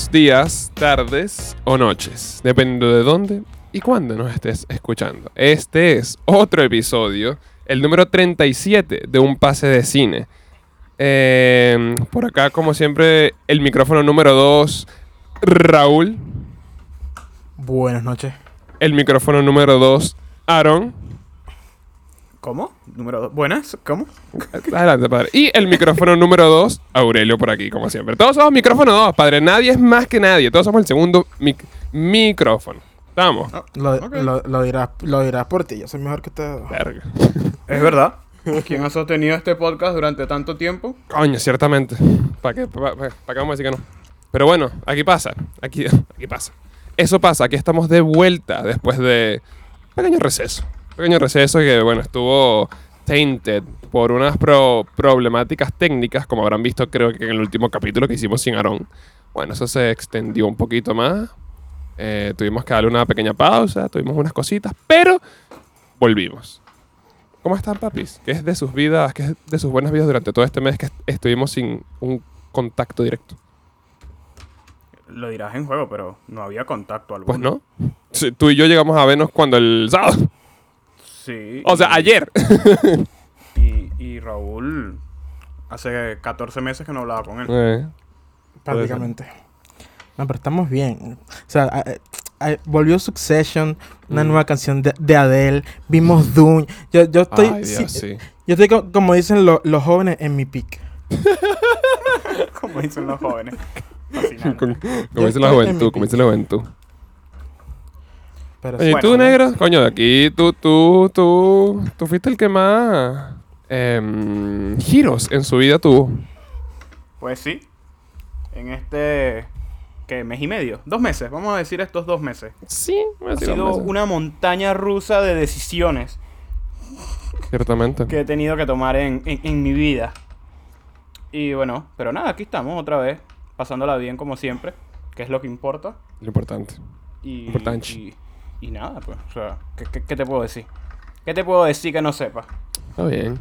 buenos días, tardes o noches, dependiendo de dónde y cuándo nos estés escuchando. Este es otro episodio, el número 37 de un pase de cine. Eh, por acá, como siempre, el micrófono número 2, Raúl. Buenas noches. El micrófono número 2, Aaron. ¿Cómo? Número dos. ¿Buenas? ¿Cómo? Adelante, padre. Y el micrófono número 2, Aurelio por aquí, como siempre. Todos somos micrófono 2, padre. Nadie es más que nadie. Todos somos el segundo mic- micrófono. ¿Estamos? Lo, Ok. lo- lo dirás, lo dirás por ti. Yo soy mejor que usted. Verga. Es verdad. ¿Quién ha sostenido este podcast durante tanto tiempo? Coño, ciertamente. ¿Para qué, pa- pa- pa' qué vamos a decir que no? Pero bueno, aquí pasa. Aquí, aquí pasa. Eso pasa. Aquí estamos de vuelta después de pequeño receso. Pequeño receso que, bueno, estuvo tainted por unas pro- problemáticas técnicas, como habrán visto creo que en el último capítulo que hicimos sin Aarón. Bueno, eso se extendió un poquito más. Eh, tuvimos que darle una pequeña pausa, tuvimos unas cositas, pero volvimos. ¿Cómo están, papis? ¿Qué es de sus vidas, qué es de sus buenas vidas durante todo este mes que est- estuvimos sin un contacto directo? Lo dirás en juego, pero no había contacto alguno. Pues no. Sí, Tú y yo llegamos a vernos cuando el sábado. Sí. O sea, y- ayer. Y, y Raúl, hace 14 meses que no hablaba con él. Eh, Prácticamente. No, pero estamos bien. O sea, a- a- volvió Succession, una Mm. nueva canción de, de Adele. Vimos Dune. Yo, yo estoy. Ay, Dios, sí, sí. Yo estoy co- como dicen lo- los jóvenes en mi pick. Como dicen los jóvenes. Fascinante. Como, como dice la juventud, como dice la juventud. Pero. Bueno, tú, negro, coño, de aquí tú, tú, tú, tú fuiste el que más em, giros en su vida tuvo. Pues sí. En este. ¿Qué? ¿Mes y medio? Dos meses. Vamos a decir estos dos meses. Sí, me Ha sido una montaña rusa de decisiones Ciertamente. que he tenido que tomar en, en- en mi vida. Y bueno, pero nada, aquí estamos otra vez, pasándola bien como siempre, que es lo que importa. Lo importante. Y, Importante. y, y nada, pues, o sea, ¿qué, qué, qué te puedo decir? ¿Qué te puedo decir que no sepas? Está bien.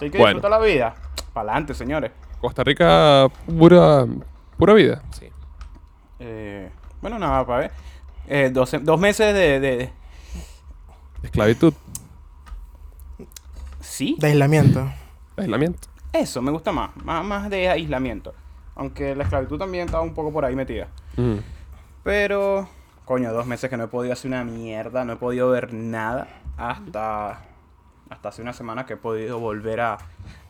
¿Hay que Bueno. disfrutar la vida? Para adelante, señores. Costa Rica, pura, pura vida. Sí. Eh, bueno, nada, para ver. Eh, dos, dos meses de, de- Esclavitud, Sí, De aislamiento. aislamiento. eso me gusta más, más. Más de aislamiento. Aunque la esclavitud también estaba un poco por ahí metida. Mm. Pero, coño, dos meses que no he podido hacer una mierda, no he podido ver nada hasta, hasta hace una semana que he podido volver a,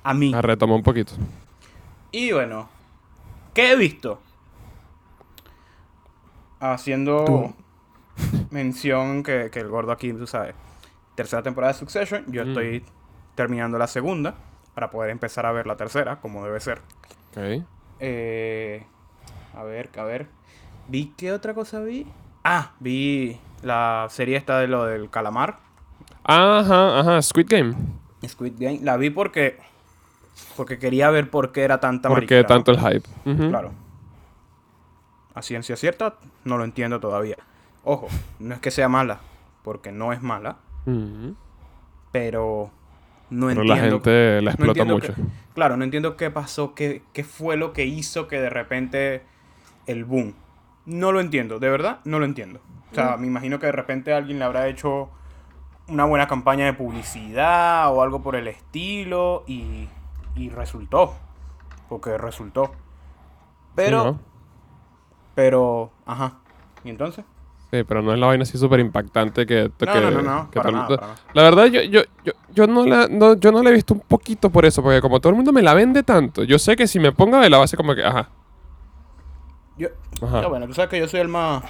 a mí. A retomar un poquito. Y bueno, ¿qué he visto? Haciendo Tú. mención que, que el gordo aquí, tú sabes, tercera temporada de Succession, yo Mm. estoy terminando la segunda para poder empezar a ver la tercera, como debe ser. Ok. Eh, a ver, a ver. ¿Vi qué otra cosa vi? Ah, vi la serie esta de lo del calamar. Ajá, ajá. Squid Game. Squid Game. La vi porque. Porque quería ver por qué era tanta ¿Por qué tanto el hype? Claro. A ciencia cierta, no lo entiendo todavía. Ojo, no es que sea mala, porque no es mala, pero no Pero entiendo. la gente la explota mucho. claro, no entiendo qué pasó, qué, qué fue lo que hizo que de repente el boom. No lo entiendo, de verdad, no lo entiendo. O sea, me imagino que de repente alguien le habrá hecho una buena campaña de publicidad o algo por el estilo y, y resultó. Porque resultó. Pero, Sí, ¿no? pero, ajá. ¿Y entonces? Sí, pero no es la vaina así súper impactante que... No, que- no, no, no, que para nada, mundo- para nada. La verdad, yo, yo, yo, yo, no la, no, yo no la he visto un poquito por eso, porque como todo el mundo me la vende tanto, yo sé que si me pongo a verla va a ser como que, ajá, Yo, ajá, bueno, tú sabes que yo soy el más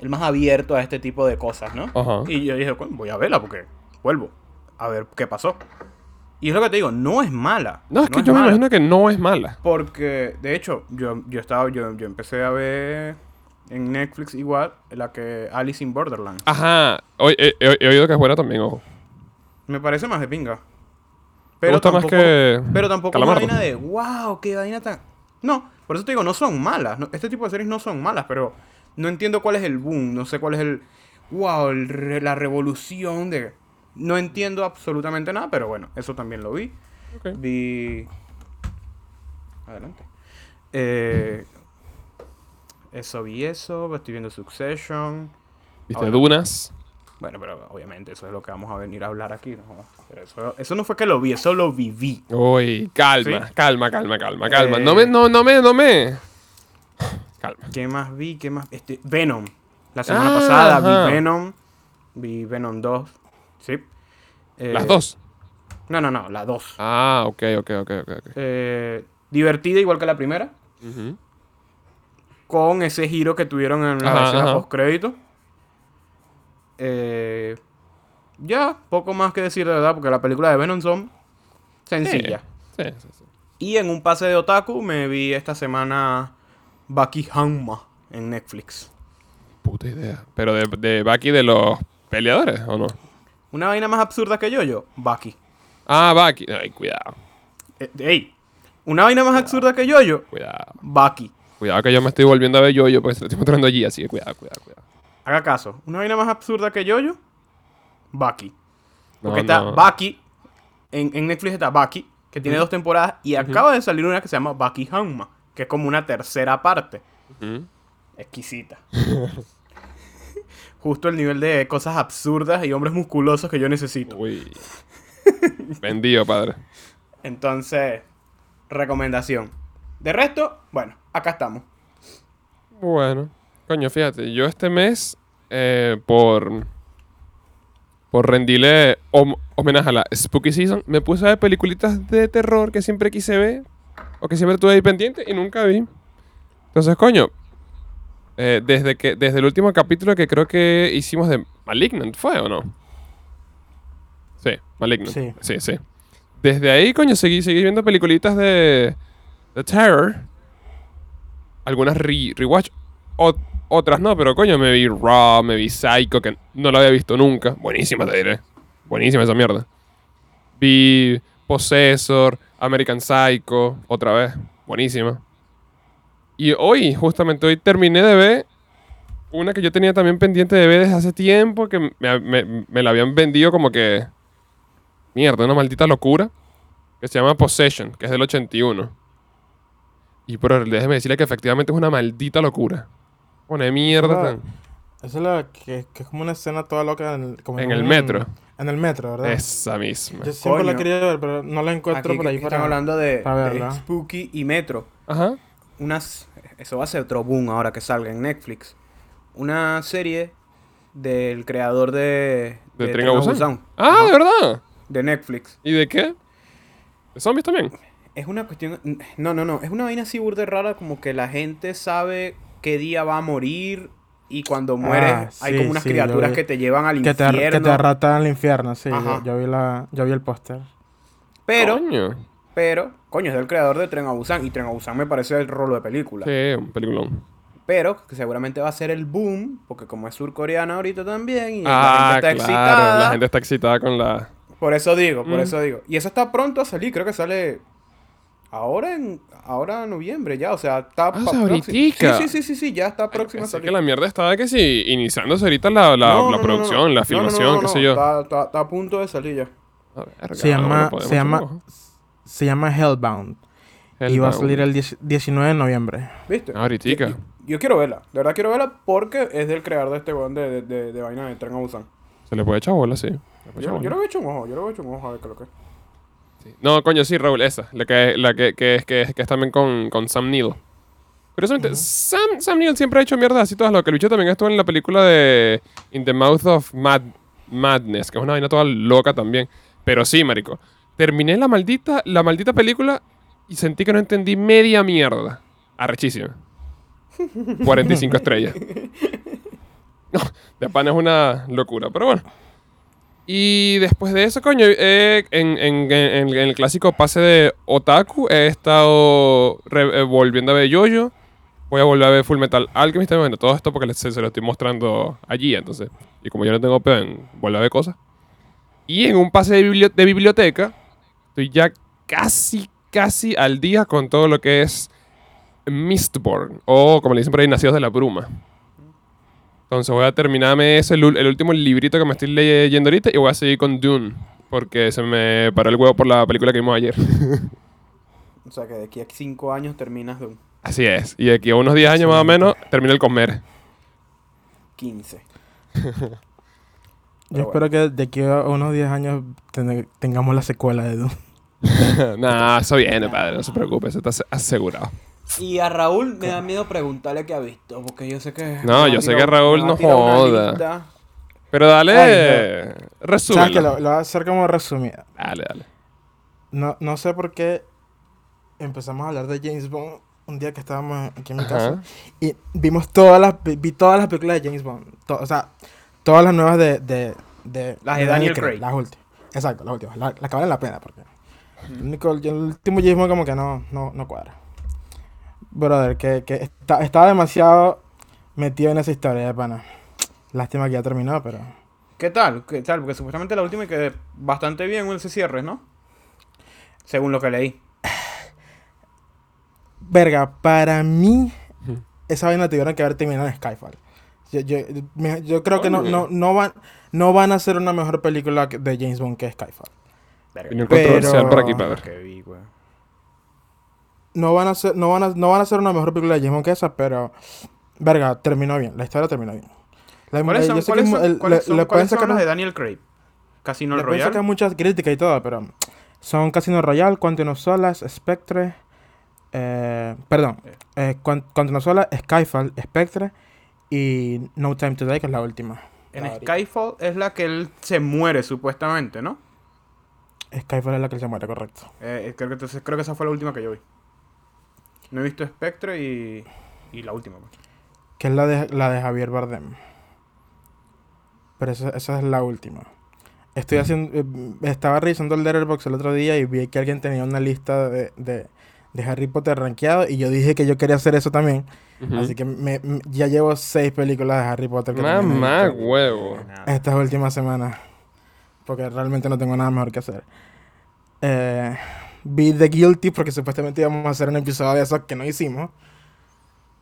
el más abierto a este tipo de cosas, ¿no? Ajá. Y yo dije, "Coño, voy a verla porque vuelvo a ver qué pasó. Y es lo que te digo, no es mala. No, es que yo me imagino que no es mala. Porque, de hecho, yo, yo estaba, yo, yo empecé a ver en Netflix igual la que Alice in Borderland. Ajá, Oye, he, he- he oído que es buena también, ojo. Me parece más de pinga. ¿Te gusta más que Pero tampoco una Calamardo? vaina de, wow, qué vaina tan... No, por eso te digo, no son malas. no- este tipo de series no son malas, pero no entiendo cuál es el boom, no sé cuál es el... Wow, el la revolución de... No entiendo absolutamente nada, pero bueno, eso también lo vi. Ok. Vi... Adelante. Eh, Eso vi eso, estoy viendo Succession. ¿Viste Ahora- Dunas? Bueno, pero obviamente eso es lo que vamos a venir a hablar aquí. ¿no? Pero eso, eso no fue que lo vi, eso lo viví. Uy, calma, Sí. calma, calma, calma, calma. Eh. No me, no, no me, no me. Calma. ¿Qué más vi? ¿Qué más? Este, Venom. La semana Ah, pasada ajá. vi Venom. Vi Venom 2. Sí. Eh, Las dos. No, no, no, la 2. Ah, ok, ok, ok. Eh, divertida igual que la primera. Con ese giro que tuvieron en la escena ajá. Eh, ya, poco más que decir de verdad, porque la película de Venom son sencillas. Sí, sí, sí. Y en un pase de otaku me vi esta semana Baki Hanma en Netflix. Puta idea. Pero de, de Baki de los peleadores, ¿o no? Una vaina más absurda que yo, yo, Baki. Ah, Baki. Ay, cuidado, Eh, ey, una vaina más absurda que yo, yo, cuidado. Baki. Cuidado que yo me estoy volviendo a ver yo, yo porque se lo estoy mostrando allí, así que cuidado, cuidado, cuidado. Haga caso. Una vaina más absurda que yo, yo, Baki. No, Porque está no. Baki, en, en Netflix está Baki, que tiene dos temporadas, y acaba de salir una que se llama Baki Hanma, que es como una tercera parte. Exquisita. Justo el nivel de cosas absurdas y hombres musculosos que yo necesito. Uy. Vendido, padre. Entonces, recomendación. De resto, bueno, acá estamos. Bueno, coño, fíjate, yo este mes, eh, por, por rendirle hom- homenaje a la Spooky Season, me puse a ver peliculitas de terror que siempre quise ver, o que siempre tuve ahí pendiente y nunca vi. Entonces, coño, eh, desde, que, desde el último capítulo que creo que hicimos de Malignant, ¿fue o no? Sí, Malignant. Sí. sí, sí. Desde ahí, coño, seguí, seguí viendo peliculitas de, de terror algunas re- rewatch, ot- otras no, pero coño, me vi Raw, me vi Psycho, que no lo había visto nunca. Buenísima, te diré. Buenísima esa mierda. Vi Possessor, American Psycho, otra vez. Buenísima. Y hoy, justamente hoy, terminé de ver una que yo tenía también pendiente de ver desde hace tiempo, que me, me- me la habían vendido como que... Mierda, una maldita locura. Que se llama Possession, que es del 81. Y pero déjeme decirle que efectivamente es una maldita locura. Pone mierda. Tan- Esa es la que, que es como una escena toda loca en, como En el un- metro. En el metro, ¿verdad? Esa misma. Yo siempre la quería ver, pero no la encuentro Aquí por ahí que para... están hablando de, para de verla. Spooky y Metro. Ajá. Unas, eso va a ser otro boom ahora que salga en Netflix. Una serie del creador de, ¿De de Tren a Busan? Ah, Ajá, ¿de verdad? de Netflix. ¿Y de qué? ¿De zombies también? Es una cuestión. No, no, no. Es una vaina así burda rara, como que la gente sabe qué día va a morir. Y cuando mueres, Ah, hay como unas sí, criaturas vi. que te llevan al Que te, infierno. que te arratan al infierno, sí. Yo, yo vi la, yo vi el póster. Pero, Coño. pero, coño, es del creador de Tren a Busan. Y Tren a Busan me parece el rolo de película. Sí, un peliculón. Pero, que seguramente va a ser el boom, porque como es surcoreana ahorita también. Y Ah, la gente está claro. excitada. La gente está excitada con la... Por eso digo, por Mm. eso digo. Y eso está pronto a salir, creo que sale ahora en ahora en noviembre ya, o sea, está Ah, ahoritica. Sí, sí, sí, sí, sí, ya está próximo a Pensé salir. que la mierda estaba que sí, iniciándose ahorita la, la, No, la no, producción, no. la filmación, no, no, qué no, sé yo. Está, está- está a punto de salir ya. Se llama, se llama, se llama Hellbound. Y va a salir el 10 19 de noviembre. ¿Viste? Ah, ahoritica. Yo, yo- yo quiero verla, de verdad quiero verla porque es del creador de este weón de, de, de, de vaina de Tren a Busan. Se le puede echar bola, sí. Yo, yo le voy a echar un ojo, yo le voy a echar un ojo a ver qué es lo que es. Sí. No, coño, sí, Raúl, esa. La que, la que, que es, que, es, que es también con, con Sam Neill. Curiosamente, Sam, Sam Neill siempre ha hecho mierda así todas lo que bicho también estuvo en la película de In the Mouth of Mad Madness, que es una vaina toda loca también. Pero sí, marico. Terminé la maldita, la maldita película y sentí que no entendí media mierda. Arrechísima. 45 estrellas. No, de pan es una locura, pero bueno. Y después de eso, coño, eh, en, en- en- el clásico pase de Otaku he estado eh, volviendo a ver Yoyo. Voy a volver a ver Full Metal Alchemist también. Bueno, todo esto porque se, lo estoy mostrando allí, entonces. Y como yo no tengo pedo en volver a ver cosas. Y en un pase de, de biblioteca, estoy ya casi, casi al día con todo lo que es Mistborn. O como le dicen por ahí, Nacidos de la Bruma. Entonces voy a terminarme ese, el, último librito que me estoy leyendo ahorita y voy a seguir con Dune. Porque se me paró el huevo por la película que vimos ayer. O sea que de aquí a cinco años terminas de un... Así es. Y de aquí a unos 10 años más o menos termina el comer. 15. Yo espero que de aquí a unos 10 años ten- tengamos la secuela de Dune. nah, eso viene, padre. No se preocupe, eso está ase- asegurado. Y a Raúl me da miedo preguntarle qué ha visto, porque yo sé que... No, yo sé que Raúl no joda. Pero dale, ¿Sabes que resúmelo. lo, lo voy a hacer como resumida? Dale, dale. No, no sé por qué empezamos a hablar de James Bond un día que estábamos aquí en mi Ajá. casa y vimos todas las vi todas las películas de James Bond, to- o sea, todas las nuevas de de, de Las de Daniel Craig. las últimas. Exacto, las últimas, la- las que valen la pena porque el, único, el último James Bond como que no no no cuadra. Brother, que, que está, estaba demasiado metido en esa historia de pana. Lástima que ya terminó, pero ¿Qué tal? ¿Qué tal? Porque supuestamente la última que bastante bien ese cierre, ¿no? Según lo que leí. Verga, para mí, esa vaina tuvieron que haber terminado en Skyfall. Yo, yo, me- yo creo que no, no, no, van, no van a hacer una mejor película de James Bond que Skyfall. Opinión Pero- controversial por aquí, padre. Güey. No van a hacer, no van a, no van a hacer una mejor película de James Bond que esa, pero verga, terminó bien. La historia terminó bien. La- ¿Cuáles eh, son, que cuáles son- el- cuáles le- son- le cuáles son de Daniel Craig? Casino le pueden sacar Royale. muchas críticas y todo, pero son Casino Royale, Quantum of Solace, Spectre, eh, perdón, eh, Quan- Quantum of Solace, Skyfall, Spectre y No Time to Die, que es la última. En La ahorita. Skyfall es la que él se muere supuestamente, ¿no? Skyfall es la que se muere, correcto. Eh, creo, que, entonces, creo que esa fue la última que yo vi. No he visto Spectre y, y la última. pues. Que es la de, la de Javier Bardem. Pero esa, esa es la última. Estoy haciendo. eh, estaba revisando el Letterboxd el otro día y vi que alguien tenía una lista de, de, de Harry Potter rankeado y yo dije que yo quería hacer eso también. Así que me- me- ya llevo seis películas de Harry Potter que Mamá, huevo. estas últimas semanas. Porque realmente no tengo nada mejor que hacer. Eh, vi The Guilty porque supuestamente íbamos a hacer un episodio de eso que no hicimos.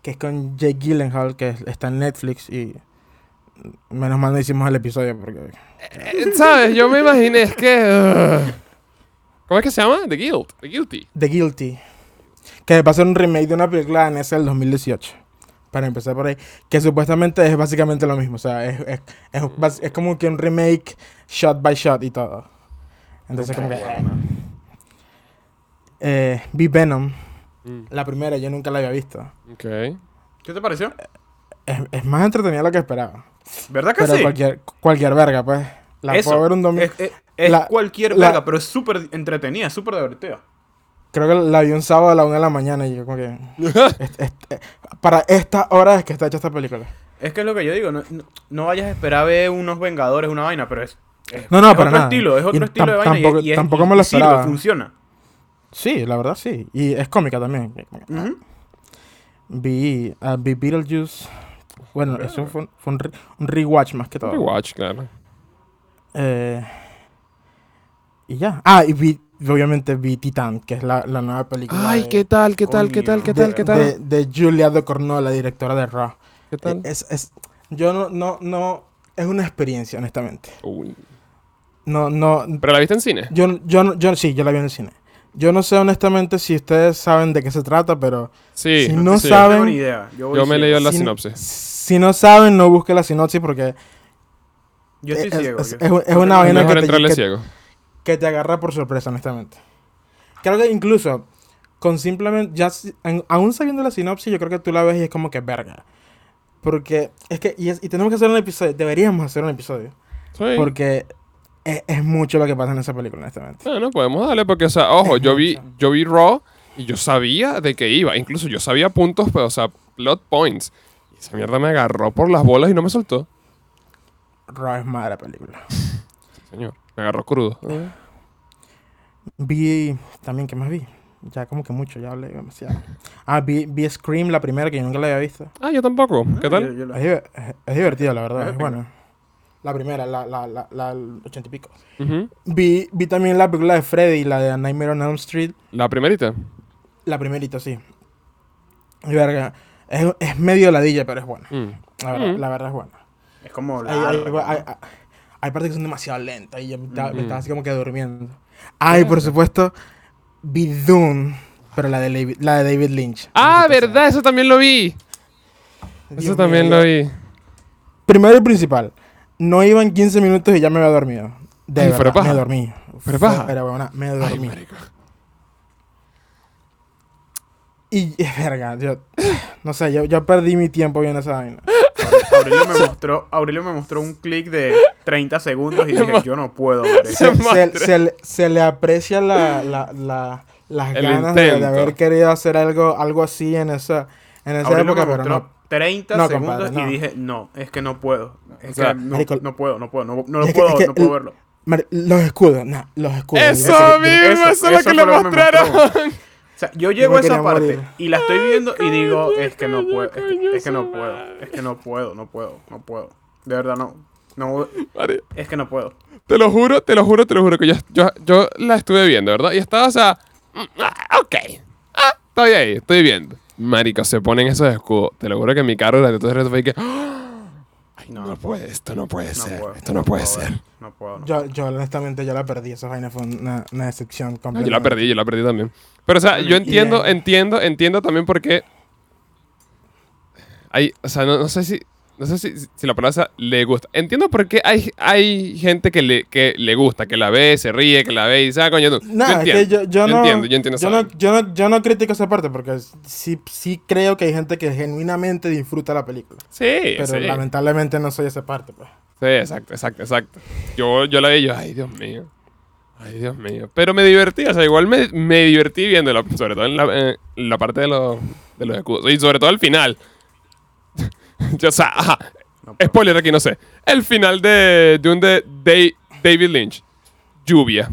Que es con Jake Gyllenhaal, que está en Netflix y menos mal no hicimos el episodio porque... Eh, ¿Sabes? Yo me imaginé, es que... ugh. ¿Cómo es que se llama? The Guilt. The Guilty. The Guilty. Que va a ser un remake de una película danesa del 2018. Para empezar por ahí. Que supuestamente es básicamente lo mismo. O sea, es, es, es, es como que un remake shot by shot y todo. Entonces, como que... Eh, vi Venom. Mm, La primera, yo nunca la había visto. Ok. ¿Qué te pareció? Es, es más entretenida de lo que esperaba. ¿Verdad que Pero sí? cualquier, cualquier verga, pues. La Eso, puedo ver un domingo. Es, es- es La- cualquier la- verga, pero es súper entretenida, es súper divertida. Creo que la vi un sábado a la una de la mañana y yo como que... eh, para esta hora es que está hecha esta película. Es que es lo que yo digo, no, no, no vayas a esperar ver unos Vengadores, una vaina, pero es... es- No, no, es para otro nada. estilo, es otro Y estilo de vaina y- tampoco- y, es- tampoco y- me lo y sirve, esperaba. funciona. Sí, la verdad sí. Y es cómica también. Vi, ah, vi Beetlejuice. Bueno, eso fue, un- fue un, re- un rewatch más que todo. Rewatch, claro. Eh, y ya. Ah, y vi, obviamente vi Titan, que es la, la nueva película. Ay, de, ¿qué tal? ¿Qué tal? ¿Qué tal? ¿Qué de- tal? ¿Qué tal? De, de Julia Ducournau, la directora de Raw. ¿Qué tal? Es, es, yo no, no, no, es una experiencia, honestamente. Uy. No, no, ¿Pero la viste en cine? yo, yo, yo, sí, yo la vi en el cine. Yo no sé honestamente si ustedes saben de qué se trata, pero Sí. Si no sí. No saben- tengo ni idea. Yo, me he leído la si, sinopsis. si no saben, no busquen la sinopsis porque Yo estoy es- ciego. es- yo- es- es una vaina que te- entrarle que- ciego. que te agarra por sorpresa, honestamente. Creo que incluso con simplemente, ya en- aún sabiendo la sinopsis, yo creo que tú la ves y es como que verga. Porque es que, y, es- y tenemos que hacer un episodio, deberíamos hacer un episodio. Sí. Porque es, es mucho lo que pasa en esa película, honestamente. Bueno, podemos darle porque, o sea, ojo, Es yo vi, yo vi Raw y yo sabía de qué iba. Incluso yo sabía puntos, pero, o sea, plot points. Y esa mierda me agarró por las bolas y no me soltó. Raw es madre película. Señor, me agarró crudo. Vi, también, ¿qué más vi? Ya como que mucho, ya hablé demasiado. Ah, vi, vi Scream, la primera, que yo nunca la había visto. Ah, yo tampoco. ¿Qué Yo- tal? yo la- Es, es- divertida, la verdad, Es es buena. La primera, la, la, la, la el ochenta y pico. Vi, vi también la película de Freddy, la de A Nightmare on Elm Street. La primerita. La primerita, sí. Y verga, es, es medio ladilla, pero es buena. Mm. La verdad, Mm. la verdad es buena. Es como Hay, hay, larga, hay- ¿no? hay- hay partes que son demasiado lentas y yo me estaba, me Mm. estaba así como que durmiendo. Ah, y por supuesto, vi Dune. pero la de, David, la de David Lynch. Ah, sea. verdad, eso también lo vi. Dios Eso también mío, lo vi. Primero y principal, no iban 15 minutos y ya me había dormido. De Ay, verdad, paja. me dormí. Paja. Pero bueno, me Ay, dormí. marico. y, es verga, yo, no sé, yo, yo perdí mi tiempo viendo esa vaina. Aurelio me mostró, Aurelio me mostró un clic de 30 segundos y dije, yo no puedo ver. Se, se- se le- se le aprecia la, la, la- las El ganas de, haber querido hacer algo, algo así en esa, en esa Aurelio época, pero mostró no. 30 No, segundos compadre, no. y dije, no, es que no puedo. Es O sea, que no, marico, no puedo, no puedo, no, no lo es que- puedo, es que no puedo verlo. Mar- Los escudos, no, los escudos. Eso mismo, eso- eso, es lo que le mostraron. O sea, yo llego a esa parte morir. y la estoy viendo y digo, coño, es que no coño, puedo, es que, coño, es que no puedo, es que no puedo, no puedo, no puedo. De verdad no, no, es que no puedo. Te lo juro, te lo juro, te lo juro que yo, yo, yo la estuve viendo, ¿verdad? Y estaba, o sea, mm, ah, ok. Ah, estoy ahí, estoy viendo. Marico, se ponen esos escudos. Te lo juro que mi carro durante todo el resto fue que. ¡Ah! Ay, no, no puede, esto no puede No ser. puedo, esto no, puede puedo ser. No puedo, no. Yo, yo honestamente yo la perdí, esa vaina fue una, una decepción No, completa. yo la perdí, yo la perdí también. Pero, o sea, yo entiendo, entiendo, entiendo también por qué. Hay, o sea, no, no sé si. No sé si, si la palabra le gusta. Entiendo por qué hay, hay gente que le, que le gusta, que la ve, se ríe, que la ve y dice, ah, coño, tú. Nada, yo que yo, yo no, entiendo, yo entiendo esa yo no, yo, no, yo no critico esa parte porque sí, sí creo que hay gente que genuinamente disfruta la película. Sí, Pero sí. lamentablemente no soy esa parte, pues. Sí, exacto, exacto, exacto. Yo, yo la vi y yo, ay, Dios mío. Ay, Dios mío. Pero me divertí, o sea, igual me, me divertí viéndolo, sobre todo en la, en la parte de los, de los escudos. Y sobre todo al final. yo, o sea, ajá. No puedo. Spoiler aquí, no sé. El final de, de un de David Lynch. Lluvia.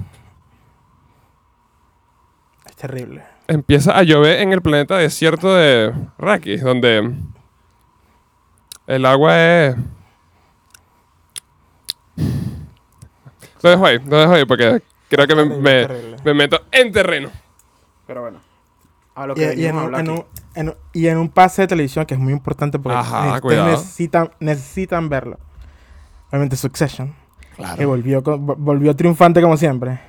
Es terrible. Empieza a llover en el planeta desierto de Rakis, donde el agua es... Lo dejo ahí, lo dejo ahí porque creo que me, me- meto en terreno. Pero bueno, a lo Y, que y en hablar en aquí. un- en y en un pase de televisión que es muy importante porque Ajá, necesitan, necesitan verlo. Obviamente Succession, que Claro. volvió, con- vo- volvió triunfante como siempre.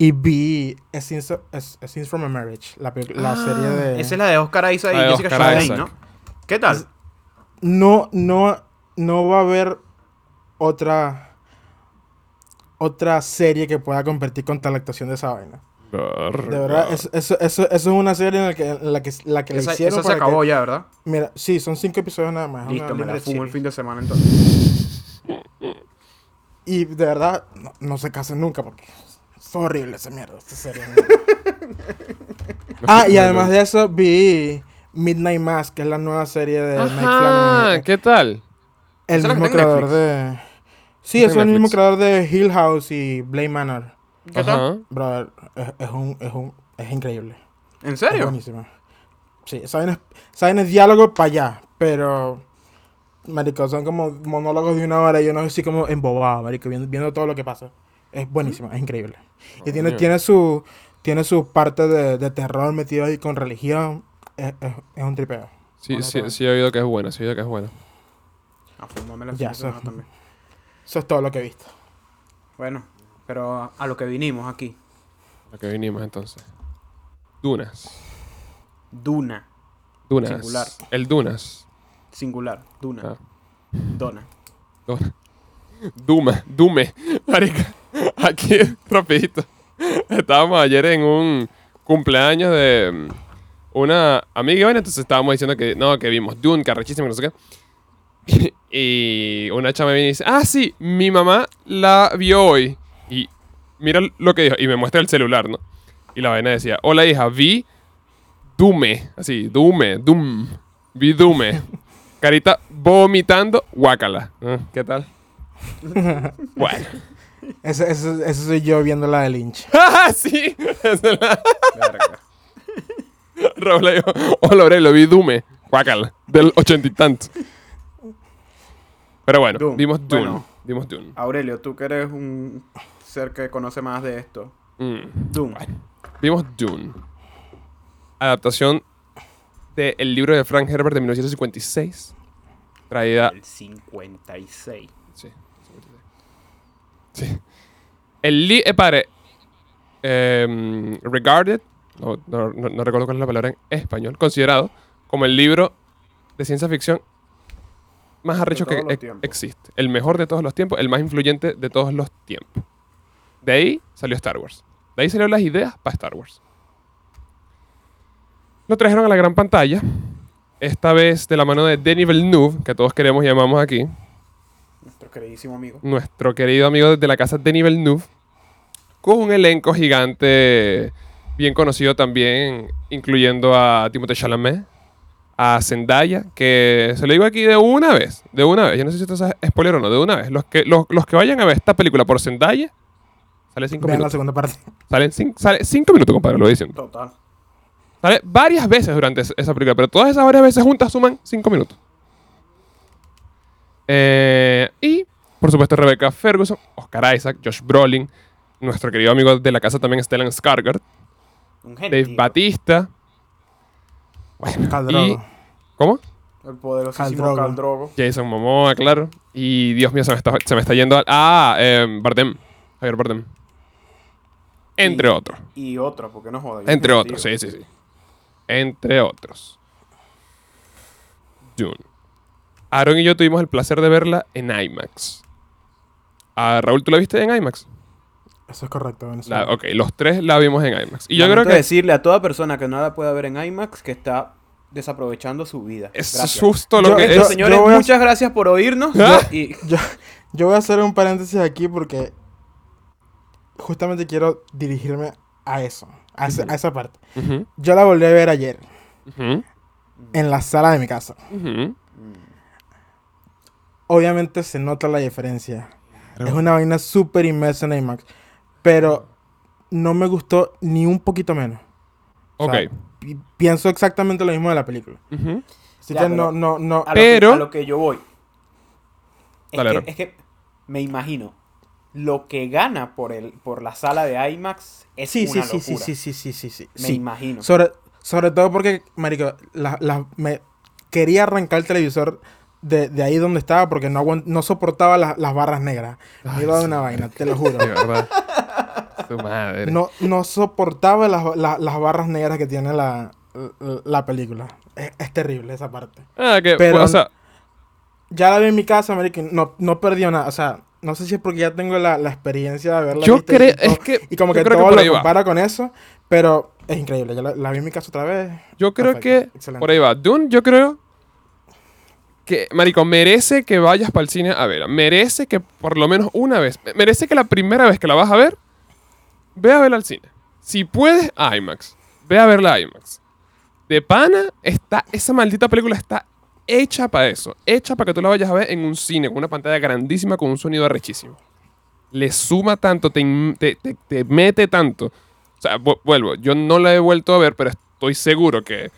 Y vi A Scenes, from a Marriage, la, la serie de... Esa es la de Oscar Isaac y Jessica Oscar Chastain, Isaac. ¿no? ¿Qué tal? no, no, no va a haber otra otra serie que pueda competir contra la actuación de esa vaina. De verdad, eso, eso, eso, eso es una serie en la que, en la que, la que la Esa, hicieron esa se para que- acabó ya, ¿verdad? Mira, sí, son cinco episodios nada más. Listo, me la fumo el fin de semana entonces. Y de verdad, no, no se casen nunca porque es horrible esa mierda, esa serie. ah, y además de eso, vi Midnight Mass, que es la nueva serie de Mike Ajá, Flanagan. ¿qué tal? El ¿Esa la que mismo creador de. Sí, es el mismo creador de Hill House y Blade Manor. ¿Qué tal? Brother, es, es un, es un. Es increíble. ¿En Es serio? buenísimo. Sí, saben, saben el diálogo para allá, pero. Marico, son como monólogos de una hora y yo no así como embobado, marico, viendo, viendo todo lo que pasa. Es buenísimo, es increíble. Y tiene, tiene su. Tiene su parte de, de terror metido ahí con religión. Es, es, es un tripeo. Sí, sí, sí he oído que es buena, sí he oído que es buena. Ah, fumármela el Ya, fin de semana eso- también. Eso es todo lo que he visto. Bueno, pero a- lo que vinimos aquí. A que vinimos entonces. Dunas. Duna. Dunas. Singular. El Dunas. Singular. Duna. Ah. Dona. Duna. Duma, Dume. Marica, aquí rapidito. Estábamos ayer en un cumpleaños de mm, una amiga, bueno, entonces estábamos diciendo que no, que vimos Dune, que arrechísimo, que no sé qué. Y una chama viene y dice, ah, sí, mi mamá la vio hoy. Mira lo que dijo, y me muestra el celular, ¿no? Y la vaina decía, hola hija, vi Dume, así, Dume, Dum, vi Dume. Carita vomitando, guácala. ¿Qué tal? bueno. Ese soy yo viendo la de Lynch. ¡Ah, sí! Esa es la- Verga. Raúl le dijo, hola Aurelio, vi Dume, guácala, del ochenta y tantos. Pero bueno, Doom. vimos Dune. Bueno. Vimos Dune. Aurelio, tú que eres un ser que conoce más de esto. Mm. Doom. Vimos Dune. Adaptación del libro de Frank Herbert de 1956. Traída. El 56. Sí. 56. Sí. El li eh, padre, em, regarded, no, no- no- recuerdo cuál es la palabra en español, considerado como el libro de ciencia ficción más arrecho que ex- tiempos. existe. El mejor de todos los tiempos, el más influyente de todos los tiempos. De ahí salió Star Wars. De ahí salieron las ideas para Star Wars. Lo trajeron a la gran pantalla. Esta vez de la mano de Denis Villeneuve, que todos queremos y llamamos aquí. Nuestro queridísimo amigo. Nuestro querido amigo de la casa Denis Villeneuve. Con un elenco gigante bien conocido también, incluyendo a Timothée Chalamet, a Zendaya, que se lo digo aquí de una vez, de una vez. Yo no sé si esto es spoiler o no, de una vez. Los que, los, los que vayan a ver esta película por Zendaya, sale cinco Vean la minutos. segunda parte. Salen sale cinco minutos, compadre, lo voy diciendo. Total. Sale varias veces durante es- esa película, pero todas esas varias veces juntas suman 5 minutos. Eh, y, por supuesto, Rebecca Ferguson, Oscar Isaac, Josh Brolin, nuestro querido amigo de la casa también, Stellan Skarsgård, Dave. Batista. Bueno, Khal y-. ¿Cómo? El poderosísimo Khal Drogo. Khal Drogo. Jason Momoa, claro. Y, Dios mío, se me está, se me está yendo... al- ah, eh, Bardem. Javier Bardem. Entre Y- otros. Y otro, porque no joda. yo Entre otros, sí, sí, sí. Entre otros. Dune. Aaron y yo tuvimos el placer de verla en IMAX. Ah, Raúl, ¿tú la viste en IMAX? Eso es correcto, La- Venezuela. ok, los tres la vimos en IMAX. Y yo creo que decirle a toda persona que no la pueda ver en IMAX que está desaprovechando su vida. es Gracias. justo lo Yo- que Entonces, es. señores, a- muchas gracias por oírnos. Ah. Y Yo, yo voy a hacer un paréntesis aquí porque justamente quiero dirigirme a eso, a, ese- a esa parte. Yo la volví a ver ayer en la sala de mi casa. ujú. Obviamente se nota la diferencia. Es una vaina súper inmersa en IMAX, pero no me gustó ni un poquito menos. O Ok. sea, pi- pienso exactamente lo mismo de la película. Así Ya, que pero- no, no, no. a, Pero- lo que, a lo que yo voy. Es, Dale, que, Aaron. es que me imagino lo que gana por el por la sala de IMAX es Sí, sí, una sí, sí, locura. sí, sí, sí, sí, sí. Me sí. imagino. Sobre, sobre todo porque, marico, la, la- me quería arrancar el televisor de, de ahí donde estaba porque no, no soportaba la- las barras negras. Me iba de una vaina, te lo juro. De verdad. Su madre. No, no soportaba las, la- las barras negras que tiene la, la, la película. Es, es terrible esa parte. Ah, que, Pero- o sea, Ya la vi en mi casa, marico, no, no perdió nada. O sea, no sé si es porque ya tengo la, la experiencia de haberla yo creo, es que, Y como yo que creo todo por lo va. compara con eso, pero es increíble. Ya la, la vi en mi casa otra vez. Yo creo Perfecto, que excelente. por ahí va. Dune, yo creo que, marico, merece que vayas para el cine a ver. Merece que por lo menos una vez, merece que la primera vez que la vas a ver, ve a verla al cine. Si puedes, a IMAX. Ve a verla a IMAX. De pana, está, esa maldita película está hecha para eso. Hecha para que tú la vayas a ver en un cine, con una pantalla grandísima, con un sonido arrechísimo. Le suma tanto, te, te- te- te mete tanto. O sea, vu- vuelvo, yo no la he vuelto a ver, pero estoy seguro que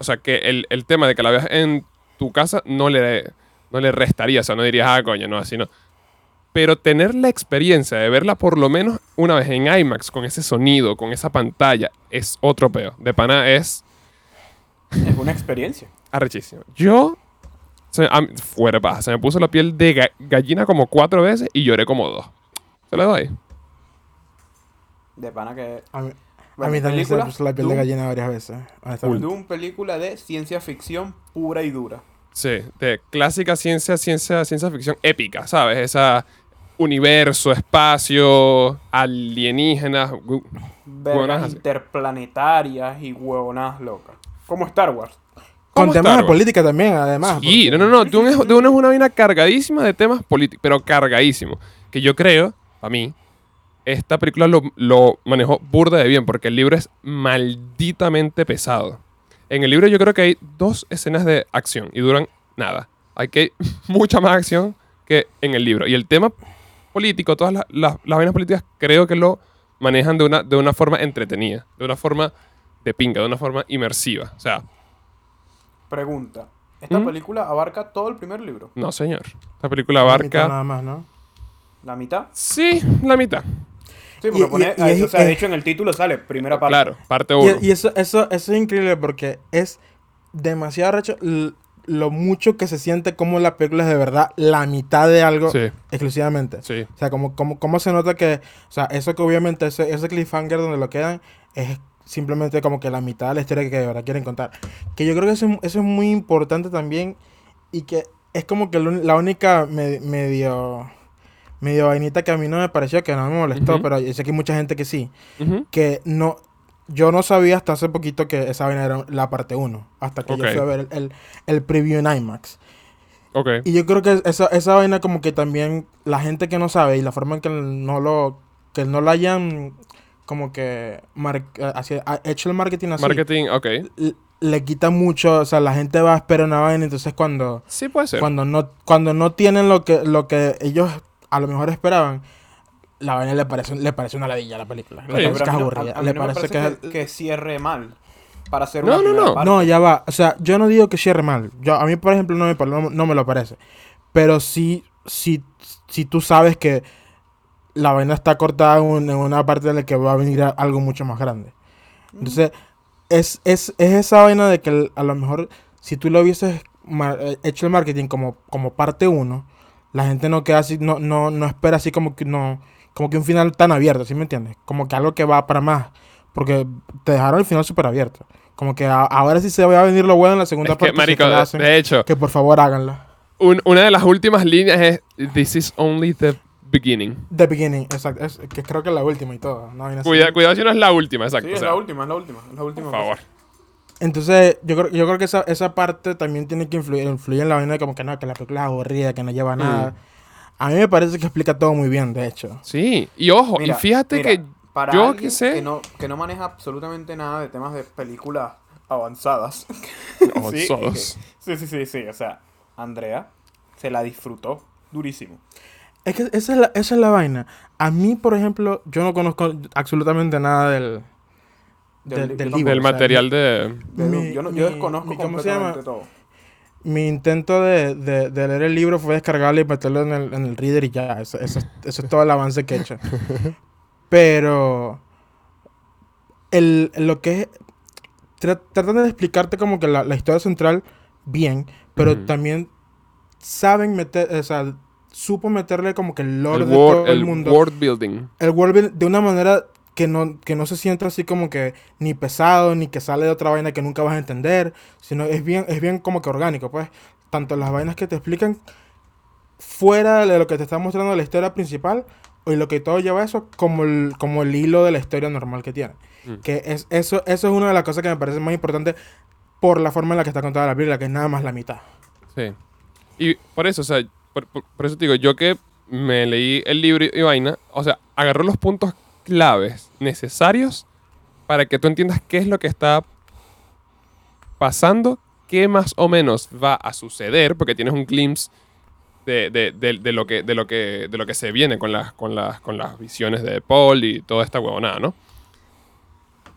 o sea, que el, el tema de que la veas en tu casa no le, no le restaría. O sea, no dirías, ah, coño, no, así no. Pero tener la experiencia de verla por lo menos una vez en IMAX, con ese sonido, con esa pantalla, es otro peo. De pana es Es una experiencia. Arrechísimo. Yo, se- a fuera paja, se me puso la piel de ga- gallina como cuatro veces y lloré como dos. Se la doy. De pana que. A mí, a Bueno, mí también se me puso la piel de gallina varias veces. Doom, película de ciencia ficción pura y dura. Sí, de clásica ciencia, ciencia, ciencia ficción épica, ¿sabes? Esa universo, espacio, alienígenas. Vergas interplanetarias y huevonas locas. Como Star Wars. Con ¿Cómo temas Star de política también, además. Sí, porque- no, no, no. Dune es, Dune es una vaina cargadísima de temas políticos, pero cargadísimo. Que yo creo, a mí, esta película lo, lo manejó burda de bien, porque el libro es malditamente pesado. En el libro yo creo que hay dos escenas de acción y duran nada. Hay que mucha más acción que en el libro. Y el tema político, todas las, las, las vainas políticas, creo que lo manejan de una, de una forma entretenida, de una forma de pinga, de una forma inmersiva. O sea, Pregunta. ¿Esta ¿Mm? película abarca todo el primer libro? no señor. Esta película la mitad abarca... Nada más, ¿no? ¿La mitad? Sí, la mitad. Sí, Y- porque y- pone, y ah, es- o sea, de es- hecho en el título sale primera parte. Claro, parte 1. Y, y eso, eso, eso es increíble porque es demasiado recho lo mucho que se siente como la película es de verdad la mitad de algo Sí, exclusivamente. sí. O sea, como, como, como se nota que, o sea, eso que obviamente, ese, ese cliffhanger donde lo quedan, es simplemente como que la mitad de la historia que verdad quieren contar. Que yo creo que eso, es- eso es muy importante también y que es como que la única me- medio medio vainita que a mí no me pareció, que no me molestó, Ujú. pero yo sé que hay mucha gente que sí, que no... Yo no sabía hasta hace poquito que esa vaina era la parte 1, hasta que yo fui a ver el, el, el preview en IMAX. Ok. Y yo creo que esa, esa vaina como que también la gente que no sabe y la forma en que no lo que no lo hayan como que mar- eh, así- ha hecho el marketing así Marketing, ok. l- le quita mucho, o sea, la gente va a esperar una vaina, entonces cuando Sí puede ser. cuando no cuando no tienen lo que lo que ellos a lo mejor esperaban, la vaina le parece le parece una ladilla a la película. Le Sí. parece que es aburrida, a- a mí le no parece que, es- que cierre mal. Para hacer No, una no, no. parte. No, ya va. O sea, yo no digo que cierre mal. Yo, a mí, por ejemplo, no me, no, no me lo parece. Pero sí, sí, sí tú sabes que la vaina está cortada en, un- en una parte en la que va a venir a- algo mucho más grande. Entonces, es, es, es esa vaina de que a lo mejor si tú lo hubieses eh, hecho el marketing como, como parte uno, la gente no queda así, no, no, no espera así como que no, como que un final tan abierto, ¿sí me entiendes? Como que algo que va para más. Porque te dejaron el final súper abierto. Como que a- ahora sí se va a venir lo bueno en la segunda Es que, parte. si marico, es que la hacen, de hecho, que por favor háganla. un- una de las últimas líneas es This is only the beginning. The beginning, exacto. Es, que creo que es la última y todo. ¿no? Cuida- cuidado si no es la última, exacto. Sí, o es sea, la última, es la última. Es la última por favor. cosa. Entonces, yo creo, yo creo que esa, esa parte también tiene que influir, influir en la vaina de como que no, que la película es aburrida, que no lleva Mm. nada. A mí me parece que explica todo muy bien, de hecho. Sí, y ojo, Mira, y fíjate mira, que para yo alguien que sé- Que no, que no maneja absolutamente nada de temas de películas avanzadas. Avanzadas. Sí, sí, sí, sí. O sea, Andrea se la disfrutó durísimo. Es que esa es la, esa es la vaina. A mí, por ejemplo, yo no conozco absolutamente nada del, Del- libro. del o sea, material de... De- Mi- yo, no- mi- yo desconozco mi- ¿cómo se completamente llama? todo. Mi intento de, de- de leer el libro fue descargarlo y meterlo en el, en el reader y ya. Eso, eso, eso es todo el avance que he hecho. Pero el, lo que es... tra- tratan de explicarte como que la, la historia central bien, pero también saben meter... O sea, supo meterle como que el lore El, de todo el, el mundo. world building. el world building de una manera que no, que no se sienta así como que ni pesado, ni que sale de otra vaina que nunca vas a entender, sino es bien, es bien como que orgánico, pues. Tanto las vainas que te explican fuera de lo que te está mostrando la historia principal, y lo que todo lleva a eso, como el, como el hilo de la historia normal que tiene. Mm. Que es, eso, eso es una de las cosas que me parece más importante por la forma en la que está contada la Biblia, que es nada más la mitad. Sí. Y por eso, o sea, por, eso te digo, yo que me leí el libro y, vaina, o sea, agarró los puntos claves necesarios para que tú entiendas qué es lo que está pasando, qué más o menos va a suceder, porque tienes un glimpse de, de- de- lo, que, de, lo, que, de lo que se viene con las, con, las, con las visiones de Paul y toda esta huevonada, ¿no?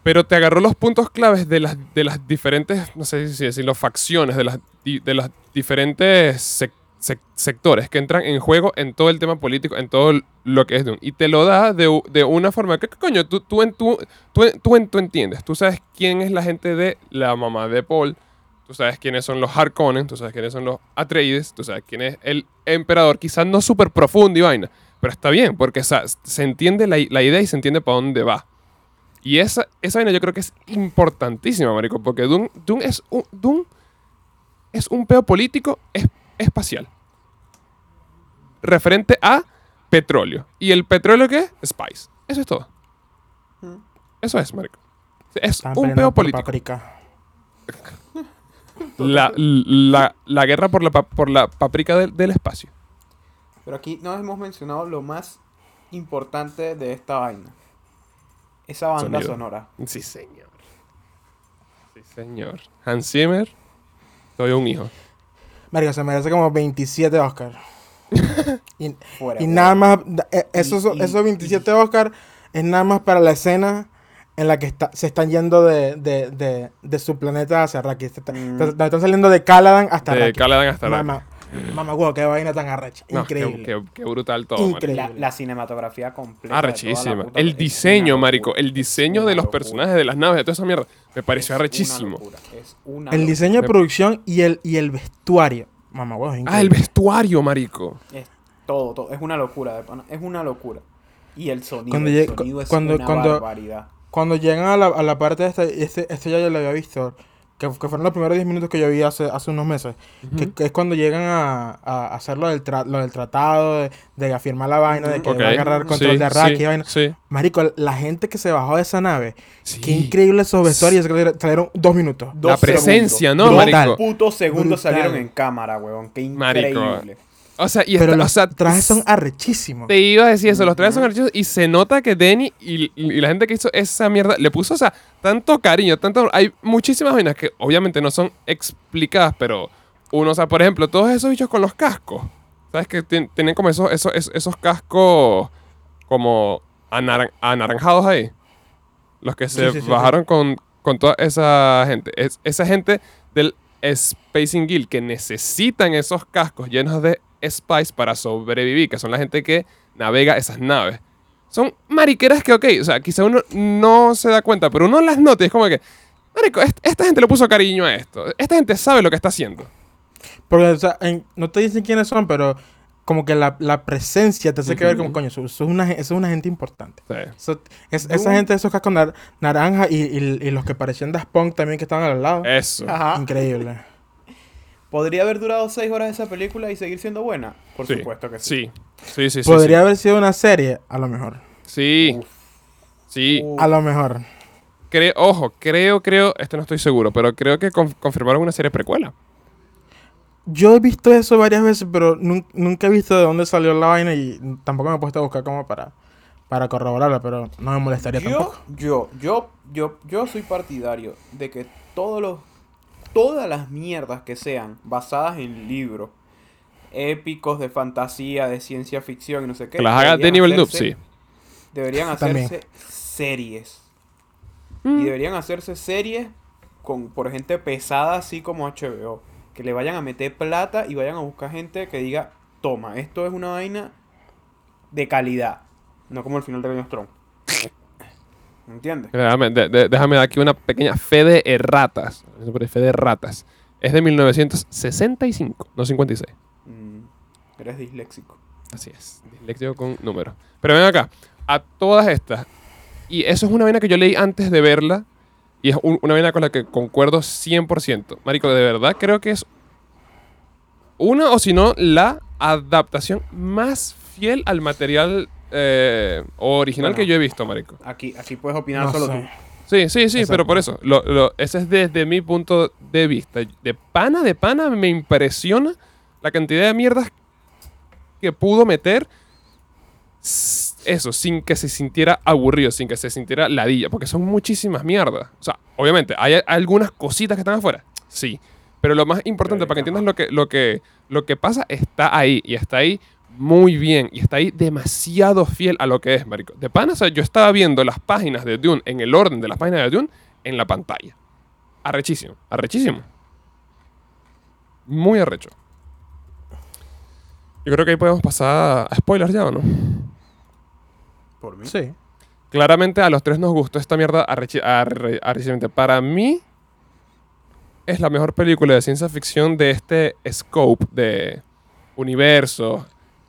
Pero te agarró los puntos claves de las, de las diferentes, no sé si decirlo, facciones, de las, de las diferentes sec- sec- sectores que entran en juego en todo el tema político, en todo lo que es Dune. Y te lo da de, de una forma que, ¿qué coño, tú, tú, tú, tú, tú, en- tú entiendes. Tú sabes quién es la gente de la mamá de Paul. Tú sabes quiénes son los Harkonnen, tú sabes quiénes son los Atreides, tú sabes quién es el emperador. Quizás no súper profundo y vaina, pero está bien, porque se entiende la, la idea y se entiende para dónde va. Y esa, esa vaina yo creo que es importantísima, marico, porque Dune, Dune es, un, Dune es un peo político es- espacial. Referente a petróleo. ¿Y el petróleo qué es? Spice. Eso es todo. Mm. Eso es, marico. Es Están un peo político. paprika. La, la, la guerra por la, por la paprika del, del espacio. Pero aquí no hemos mencionado lo más importante de esta vaina. Esa banda Sonido. sonora. Sí, señor. Sí, señor. Hans Zimmer, soy un hijo. Marica, se merece como 27 Oscars. y, Fuera. y de- nada más, eh, esos, Y- esos 27 Oscars es nada más para la escena en la que está, se están yendo de, de, de, de su planeta hacia. Se está- Mm. están saliendo de Caladan hasta De Arrakis. Caladan hasta la... Mamá, mamá, huevo, qué vaina tan arrecha. No, qué- Increíble. Qué, qué brutal todo, Increíble. La, la cinematografía completa. Arrechísima. El diseño, una marico. locura, El diseño una de los locura. personajes, de las naves, de toda esa mierda. Me pareció Es una arrechísimo. locura, es una El locura. diseño de producción y el, y el vestuario. Mamá, huevo, es Ah, el vestuario, marico. Es todo, todo. Es una locura, Es una locura. Y el sonido, Cuando el sonido es cuando- una cuando- barbaridad. cuando llegan a la, a la parte de este, este, este ya yo lo había visto, que, que fueron los primeros 10 minutos que yo vi hace, hace unos meses, que, que es cuando llegan a, a hacer lo del, tra- lo del tratado, de, de afirmar la vaina, de que Ok, va a agarrar control sí, de Arrakis sí, y vaina. Sí. Marico, la gente que se bajó de esa nave, Sí. qué increíble esos vestuarios, que trajeron dos minutos. Dos La presencia, segundos. ¿no, Dos marico? putos segundos Brutal. salieron en cámara, weón. Qué Marico. O sea, y Pero está- los o sea, trajes son arrechísimos. Te iba a decir eso, los trajes son archivos y se nota que Denny y, y la gente que hizo esa mierda le puso, o sea, tanto cariño, tanto... Hay muchísimas vainas que obviamente no son explicadas, pero uno, o sea, por ejemplo, todos esos bichos con los cascos, ¿sabes? Que tien- tienen como esos, esos, esos, esos cascos como anaran- anaranjados ahí. Los que se Sí, sí, sí, bajaron Con, con toda esa gente. Es, esa gente del Spacing Guild que necesitan esos cascos llenos de spice para sobrevivir, que son la gente que navega esas naves. Son mariqueras que, ok, o sea, quizá uno no se da cuenta, pero uno las nota y es como que, marico, est- esta gente le puso cariño a esto. Esta gente sabe lo que está haciendo. Porque, o sea, en- no te dicen quiénes son, pero como que la, la presencia te hace que ver como, coño, eso, eso es una, eso es una gente importante. Sí. Eso- es- esa gente de esos cascos nar- naranja y, y- y los que parecían Daft Punk también que estaban al lado. Eso. Ajá. Increíble. ¿Podría haber durado seis horas esa película y seguir siendo buena? Por Sí. supuesto que sí. Sí. Sí, sí, sí. Podría sí. haber sido una serie, a lo mejor. Sí. Uf. Sí. Uf. A lo mejor. Creo, ojo, creo, creo, esto no estoy seguro, pero creo que con- confirmaron una serie precuela. Yo he visto eso varias veces, pero nun- nunca he visto de dónde salió la vaina y tampoco me he puesto a buscar como para, para corroborarla, pero no me molestaría Yo, tampoco. yo, yo, yo, yo soy partidario de que todos los, todas las mierdas que sean basadas en libros épicos de fantasía, de ciencia ficción y no sé qué. Que las haga deberían Denis Villeneuve, hacerse- sí. Deberían También. hacerse series. Mm. Y deberían hacerse series con, por gente pesada, así como HBO. Que le vayan a meter plata y vayan a buscar gente que diga, toma, esto es una vaina de calidad. No como el final de Game of Thrones. ¿Entiendes? Déjame, de- de- déjame dar aquí una pequeña fe de erratas. Fe de ratas. Es de 1965, no 56. Mm, eres disléxico. Así es. Disléxico con números. Pero ven acá. A todas estas. Y eso es una vaina que yo leí antes de verla. Y es un- una vaina con la que concuerdo 100%. Marico, de verdad creo que es una o si no la adaptación más fiel al material eh, original Bueno. que yo he visto, Marico. Aquí, aquí puedes opinar No solo sé. tú. Sí, sí, sí, Exacto. pero por eso. Lo, lo- ese es desde mi punto de vista. De pana, de pana, me impresiona la cantidad de mierdas que pudo meter. Eso, sin que se sintiera aburrido, sin que se sintiera ladilla, porque son muchísimas mierdas. O sea, obviamente, hay, algunas cositas que están afuera. Sí. Pero lo más importante, Pero, para que entiendas lo que, lo, que, lo que pasa, está ahí. Y está ahí muy bien. Y está ahí demasiado fiel a lo que es, marico. De pana, o sea, yo estaba viendo las páginas de Dune en el orden de las páginas de Dune en la pantalla. Arrechísimo. Arrechísimo. Muy arrecho. Yo creo que ahí podemos pasar a spoilers ya, ¿o no? Por mí. Sí. Claramente a los tres nos gustó esta mierda arrechi- arre- arrechamente. Para mí es la mejor película de ciencia ficción de este scope de universo,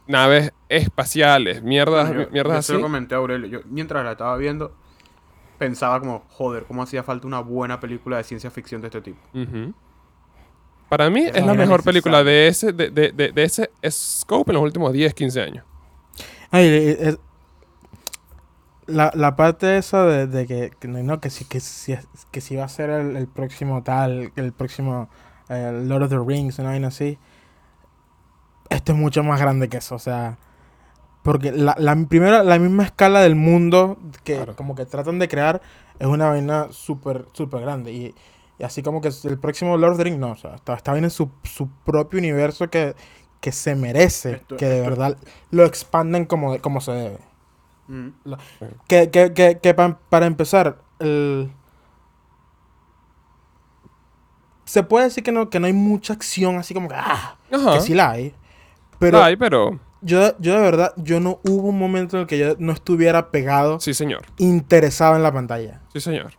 naves espaciales, mierdas, Bueno, yo- mierdas yo así. lo comenté a Aurelio. Yo, mientras la estaba viendo, pensaba como, joder, ¿cómo hacía falta una buena película de ciencia ficción de este tipo? Para mí es la mejor película de ese, de, de- de- de ese scope en los últimos 10, 15 años. Ay, eh, eh, la, la parte esa de, de que, que no, no, que si, que si, que si va a ser el, el próximo tal, el próximo eh, Lord of the Rings, una vaina así. Esto es mucho más grande que eso, o sea. Porque la, la primera, la misma escala del mundo que Claro. como que tratan de crear es una vaina súper, súper grande. Y, y así como que el próximo Lord of the Rings, no, o sea, está, está bien en su, su propio universo que, que se merece, Esto- que de verdad lo expanden como, como se debe. Mm. Que, que, que, que pa- para empezar, el... se puede decir que no, que no hay mucha acción así como que, ah, Ajá. que sí la hay. Pero Ay, pero yo, yo de verdad, yo no hubo un momento en el que yo no estuviera pegado, sí, señor. interesado en la pantalla. Sí, señor.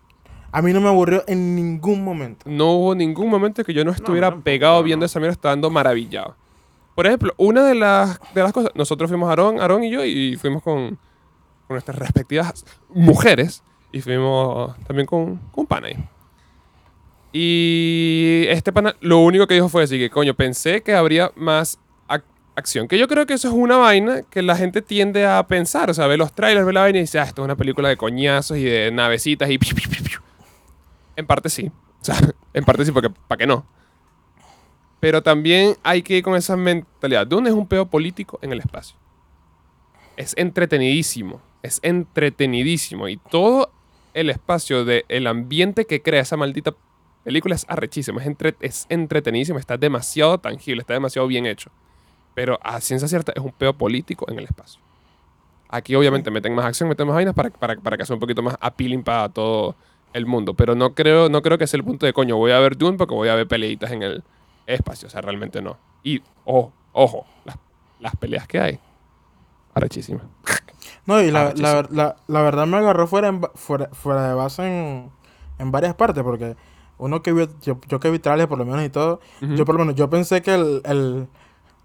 A mí no me aburrió en ningún momento. No hubo ningún momento que yo no estuviera pegado no. viendo esa mierda, estando maravillado. Por ejemplo, una de las, de las cosas, nosotros fuimos Aarón, Aarón y yo, y fuimos con, con nuestras respectivas mujeres. Y fuimos también con, con un pana ahí. Y este pana lo único que dijo fue así que, coño, pensé que habría más acción. Que yo creo que eso es una vaina que la gente tiende a pensar. O sea, ve los trailers, ve la vaina y dice, ah, esto es una película de coñazos y de navecitas y... piu, piu, piu, piu". En parte sí. O sea, en parte sí, porque ¿para qué no? Pero también hay que ir con esa mentalidad. ¿Dónde es un peo político en el espacio? Es entretenidísimo. Es entretenidísimo. Y todo el espacio del ambiente que crea esa maldita película es arrechísimo. Es, entre- es entretenidísimo. Está demasiado tangible. Está demasiado bien hecho. Pero a ciencia cierta es un peo político en el espacio. Aquí obviamente meten más acción, meten más vainas para, para, para que sea un poquito más appealing para todo el mundo. Pero no creo, no creo que sea el punto de coño. Voy a ver Dune porque voy a ver peleitas en el espacio. O sea, realmente no. Y, ojo, ojo, las, las peleas que hay. Arrechísimas. No, y la, la, la, la verdad me agarró fuera, en fuera, fuera de base en, en varias partes, porque uno que vio, yo, yo que vi trailers por lo menos y todo, Ujú. yo por lo menos, yo pensé que el, el-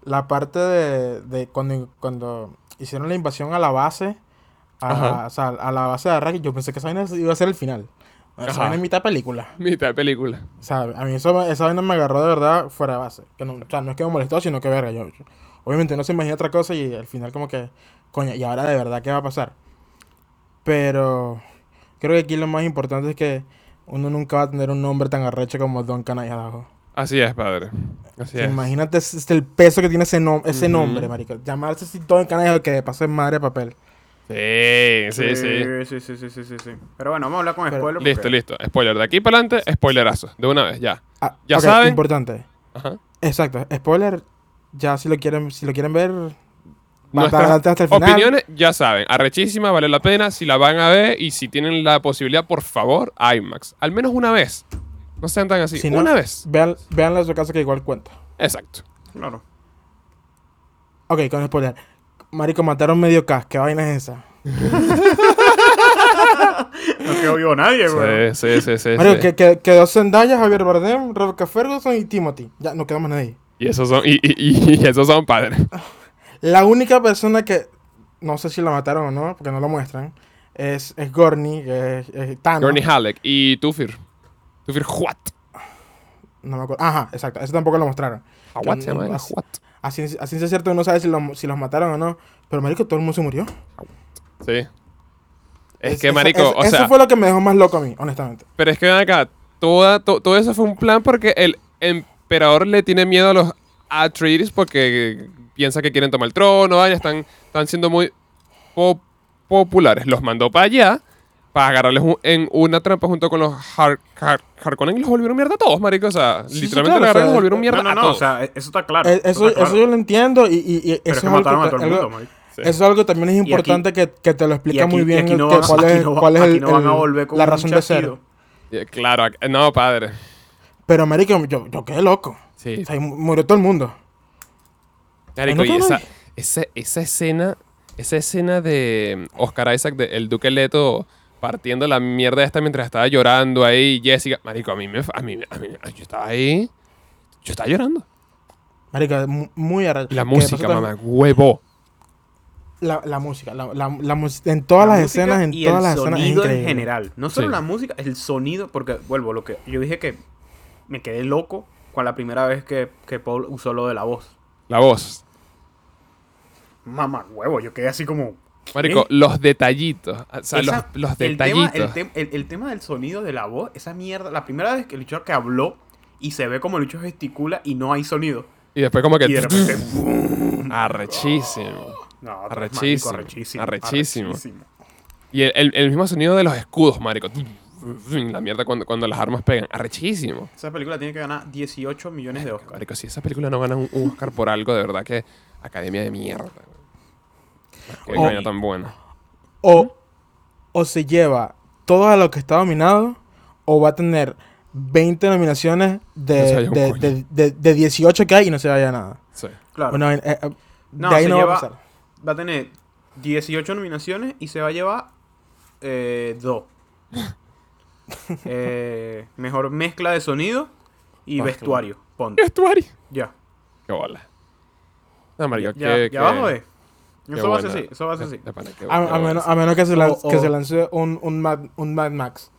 la parte de, de cuando, cuando hicieron la invasión a la base, a, o sea, a la base de Arrakis, yo pensé que esa vaina iba a ser el final. Esa Ajá. vaina es mitad película. Mitad película. O sea, a mí eso, esa vaina me agarró de verdad fuera de base. Que no, o sea, no es que me molestó, sino que verga. Yo, yo- obviamente no se imagina otra cosa y al final como que, coño, y ahora de verdad, ¿qué va a pasar? Pero creo que aquí lo más importante es que uno nunca va a tener un nombre tan arrecho como Don Canay abajo. Así es, padre. Así es. Imagínate es- es el peso que tiene ese, nom- ese nombre, marico. Llamarse así Don Canay que de paso es madre de papel. Sí, sí, sí. Sí, sí, sí, sí, sí, sí. Pero bueno, vamos a hablar con Pero- spoilers. Listo, listo. Spoiler. De aquí para adelante, spoilerazo. De una vez, ya. Ah, Ya ok, saben. Importante. Ajá. Exacto. Spoiler, ya si lo quieren, si lo quieren ver, Nuestras hasta, hasta el final. Opiniones, ya saben. Arrechísima, vale la pena. Si la van a ver y si tienen la posibilidad, por favor, IMAX. Al menos una vez. No sean tan así. Si no, una vez. Vean, veanla en su casa que igual cuenta. Exacto. Claro. Ok, con spoiler. Marico, mataron medio cast. ¿Qué vaina es esa? No quedó vivo nadie, güey. Sí, sí, sí, sí. Marico, sí. que, que, quedó Zendaya, Javier Bardem, Rebecca Ferguson y Timothy. Ya, no queda más nadie. Y esos son, y, y, y- y esos son padres. La única persona que... No sé si la mataron o no, porque no lo muestran. Es, es Gorny, que es, es Thanos. Gurney Halleck y Tufir. Tufir Huat. No me acuerdo. Ajá, exacto. Ese tampoco lo mostraron. Huat no- se llama. así es cierto, no sabe si, lo- si los mataron o no. Pero, marico, todo el mundo se murió. Sí. Es Es- que, eso- marico, eso, o eso sea... fue lo que me dejó más loco a mí, honestamente. Pero es que ven acá, toda, to- todo eso fue un plan porque el emperador le tiene miedo a los Atreides porque piensa que quieren tomar el trono, vaya, están, están siendo muy po- populares. Los mandó para allá para agarrarles un- en una trampa junto con los Har Har- Harkonnen y los volvieron mierda a todos, marico. O sea, Sí, sí, literalmente claro, los agarraron y o sea, los volvieron mierda No, no, a no, todos. o sea, e- eso está claro. Eh, Eso, está claro. eso yo lo entiendo y, y- y Pero eso, es es que mataron a todo el mundo, marico. Sí. eso es algo que también es aquí- importante que, que te lo explica aquí- muy bien no que van- cuál es, no cuál es aquí el- no van a volver con la razón de ser. Y, Claro, no, padre. Pero, marico, yo, yo quedé loco. Sí. O sea, murió todo el mundo. Marico, ¿No y esa, esa, esa escena, esa escena de Oscar Isaac, de el Duque Leto partiendo la mierda esta mientras estaba llorando ahí, Jessica. Marico, a mí me, a mí, a mí, yo estaba ahí, yo estaba llorando. Marico, mu- muy arrecho. Y la música, mamá, huevo. La, la música, la, la, la en todas La las música escenas, en y todas el las escenas es sonido en increíble. general. No solo Sí. la música, el sonido, porque vuelvo, lo que yo dije que me quedé loco con la primera vez que, que Paul usó lo de la voz. La voz. Mamá, huevo, yo quedé así como. Marico, ¿qué? los detallitos. O sea, Esa- los, los el detallitos. Tema, el, tem- el- el tema del sonido de la voz, esa mierda, la primera vez que el bicho que habló y se ve como el bicho gesticula y no hay sonido. y después como que... Y de repente. ¡bum! Arrechísimo. No, Arrechísimo, marico, arrechísimo. arrechísimo. Y el mismo sonido de los escudos, marico. La mierda cuando, cuando las armas pegan. Arrechísimo. Esa película tiene que ganar 18 millones de Oscars. Marico, si esa película no gana un, un Oscar por algo, de verdad que Academia de mierda. Qué Oh. vaina tan buena. O, o se lleva todo a lo que está dominado, o va a tener 20 nominaciones No de, un de, de, de- de 18 que hay y no se vaya nada. Sí. Claro. Vaina- eh, eh, No, de ahí se no lleva- va a pasar. Va a tener 18 nominaciones y se va a llevar eh, dos. Eh, mejor mezcla de sonido y vestuario. Ponte. Vestuario. Ya. Qué bola. No, marico, Ya, que, ya abajo Eso va a ser así, eso va a ser así. A, menos, esa. a menos que se, lan- O- que o- se lance un, un, Mad, un Mad Max.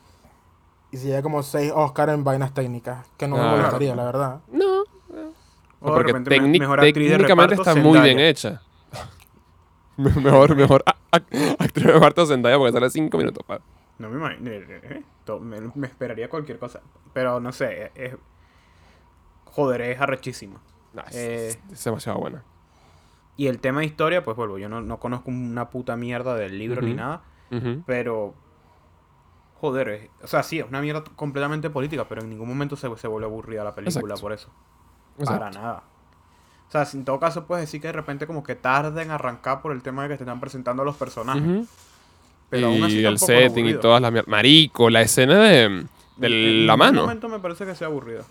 Y se lleve como 6 Oscar en vainas técnicas. Que no me Claro. molestaría, la verdad. No, O de porque técnicamente reparto, está muy bien hecha. Me- mejor, mejor actriz de reparto Zendaya porque sale 5 minutos. pa. No me imagino. eh, eh, Me, me esperaría cualquier cosa. Pero no sé. Es, joder, es arrechísima. Nah, es, Eh. es- es demasiado buena. Y el tema de historia, pues vuelvo. Yo no, no conozco una puta mierda del libro ni nada. Pero. Joder, es- o sea, sí, es una mierda completamente política, pero en ningún momento se, se vuelve aburrida la película Exacto. por eso. Exacto. Para nada. O sea, en todo caso puedes decir que de repente como que tarda en arrancar por el tema de que te están presentando a los personajes. Pero aún así y el setting y todas las mierdas. Marico, la escena de, de En la mano. momento me parece que sea aburrida.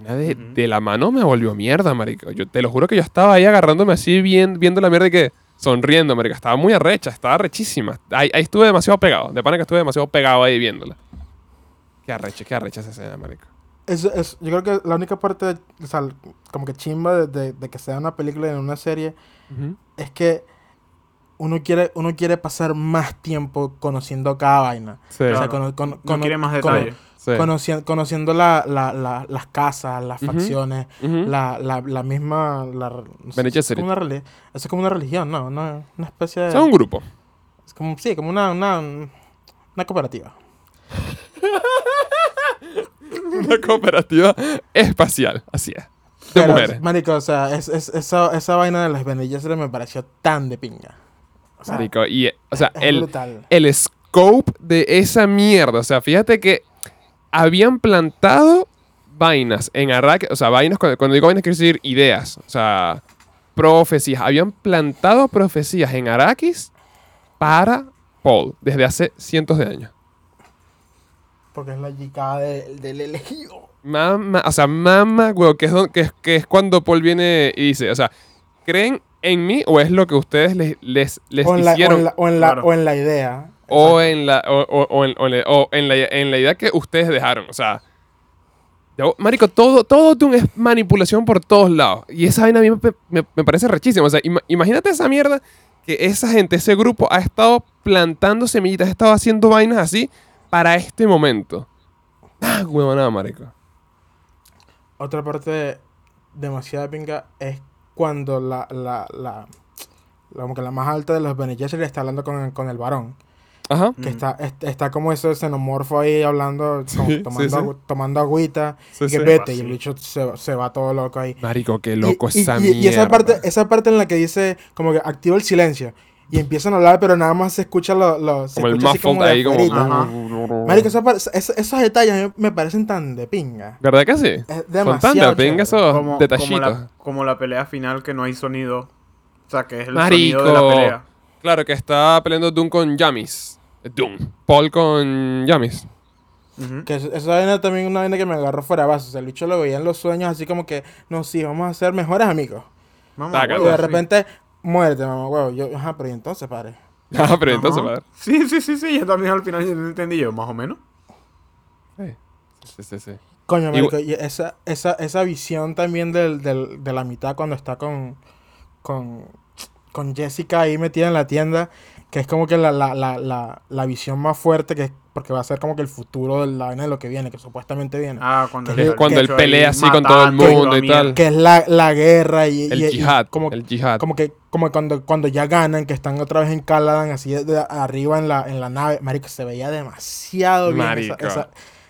La escena de, la mano me volvió mierda, marico. Yo te lo juro que yo estaba ahí agarrándome así, bien, viendo la mierda y que sonriendo, marico. Estaba muy arrecha, estaba arrechísima. Ahí, ahí estuve demasiado pegado. De pana que estuve demasiado pegado ahí viéndola. Qué arrecha, qué arrecha esa escena, marico. Es, es, yo creo que la única parte, o sea, como que chimba de, de- de que sea una película en una serie, es que uno quiere, uno quiere pasar más tiempo conociendo cada vaina. Sí, O sea, Claro. No quiere más detalles. Sí. conociendo conociendo la, la, la- las casas, las facciones, Ujú. la, la, la misma... La, no sé, es como una Eso es como una religión, ¿no? Una, una especie de... Son un grupo. es como, sí, como una, una, una cooperativa. Una cooperativa espacial, así es. De Pero, mujeres. Marico, o sea, es, es- esa, esa vaina de las Bene Gesserit me pareció tan de pinga. O sea, Marico, y, o sea, es el, brutal. el scope de esa mierda. O sea, fíjate que habían plantado vainas en Arrakis. O sea, vainas, cuando, digo vainas quiero decir ideas. O sea, profecías. Habían plantado profecías en Arrakis para Paul desde hace cientos de años. Porque es la yicada de- del elegido. Mamá, o sea, mamá, güey, que es, don- que, es, que es cuando Paul viene y dice, o sea, ¿creen en mí o es lo que ustedes les, les, les O la, o, en la, o, en la, Claro. o en la idea. O en la o, o- o en, o en la, en la- idea que ustedes dejaron. O sea, yo- marico, todo, todo Dune es manipulación por todos lados. Y esa vaina a mí me, me- me parece rechísima. O sea, ima- imagínate esa mierda que esa gente, ese grupo ha estado plantando semillitas, ha estado haciendo vainas así para este momento. Ah, huevonada, marico. Otra parte demasiado pinga es cuando la, la, la, la- como que la más alta de los Bene Gesserit está hablando con, con el varón. Ajá. Que Mm. está, est- está como ese xenomorfo ahí hablando, como Sí, tomando, sí, sí. agu- tomando agüita. Sí, y que sí. vete, y el bicho se, se va todo loco ahí. Marico, qué Y- loco y, esa y- mierda. y esa parte, esa parte en la que dice, como que activa el silencio. Y empiezan a hablar, pero nada más se escucha lo, lo- se como el escucha así muffled como ahí, como... Ajá. Marico, esa par- es- esos detalles me parecen tan de pinga. ¿Verdad que sí? Es Son demasiado tan de pinga esos Como, como, detallitos. la, como la pelea final que no hay sonido. O sea, que es el Marico. sonido de la pelea. Claro, que está peleando Doom con Yamis. Doom. Paul con Yamis. Que es- esa vaina también es una vaina que me agarró fuera de base. O sea, el bicho lo veía en los sueños así como que, no, sí, vamos a ser mejores amigos. Mamá, Taca, Y huevo, de sí. repente, muérete, mamá, huevo. Yo, ajá, pero ¿y entonces, padre? Ah, pero entonces, Ajá. padre. Sí, sí, sí, sí. Yo también al final no entendí yo, más o menos. Sí, sí, sí. sí. Coño, Y- marico, y esa, esa, esa visión también del, del- de la mitad cuando está con, con, con Jessica ahí metida en la tienda, que es como que la, la, la, la, la visión más fuerte, que es porque va a ser como que el futuro de la vaina de lo que viene, que supuestamente viene. Ah, cuando, Que- el que- Cuando él pelea así con todo el mundo y tal. Que es la, la guerra y, El y- y yihad. como, el yihad. como que como cuando, cuando ya ganan, que están otra vez en Caladan, así de, de arriba en la, en la nave. Marico, se veía demasiado bien esa, Marico. esa,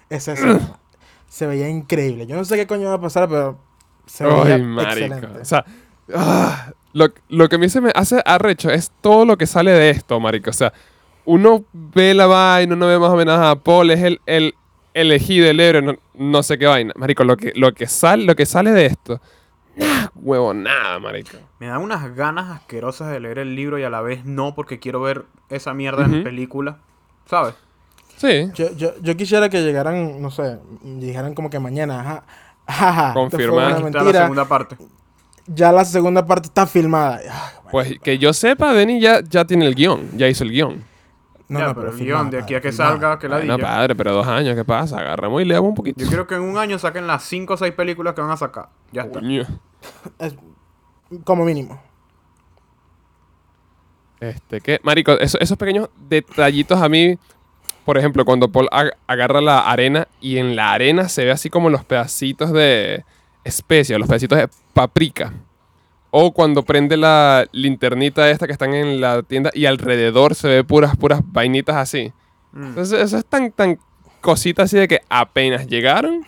esa se veía increíble. Yo no sé qué coño va a pasar, pero se veía Ay, marico. excelente. O sea, ah, lo, lo que a mí se me hace arrecho es todo lo que sale de esto, marico. O sea, uno ve la vaina, uno ve más o menos a Paul, es el, el elegido, el héroe, no, no sé qué vaina. Marico, lo que, lo que, sale, lo que sale de esto, nah, huevo, nada, marico. Me da unas ganas asquerosas de leer el libro y a la vez no, porque quiero ver esa mierda en Ujú. película. ¿Sabes? Sí, Yo, yo, yo quisiera que llegaran, no sé, dijeran como que mañana, ajá, ajá, fue Confirmar. una la segunda parte. Ya la segunda parte está filmada. Ay, pues que yo sepa, Denny ya, ya tiene el guion, ya hizo el guion. no, ya, no, pero el filmada, guion de aquí a que filmada. salga, que la No, diga. padre, pero dos años, ¿qué pasa? Agarramos y leamos un poquito. Yo quiero que en un año saquen las 5 o 6 películas que van a sacar. Ya está. Es como mínimo. Este, que, marico, eso- esos pequeños detallitos a mí, por ejemplo, cuando Paul ag- agarra la arena y en la arena se ve así como los pedacitos de especia, los pedacitos de paprika. O cuando prende la linternita esta que están en la tienda y alrededor se ve puras, puras vainitas así. Mm. Entonces, eso es tan, tan cosita así de que apenas llegaron,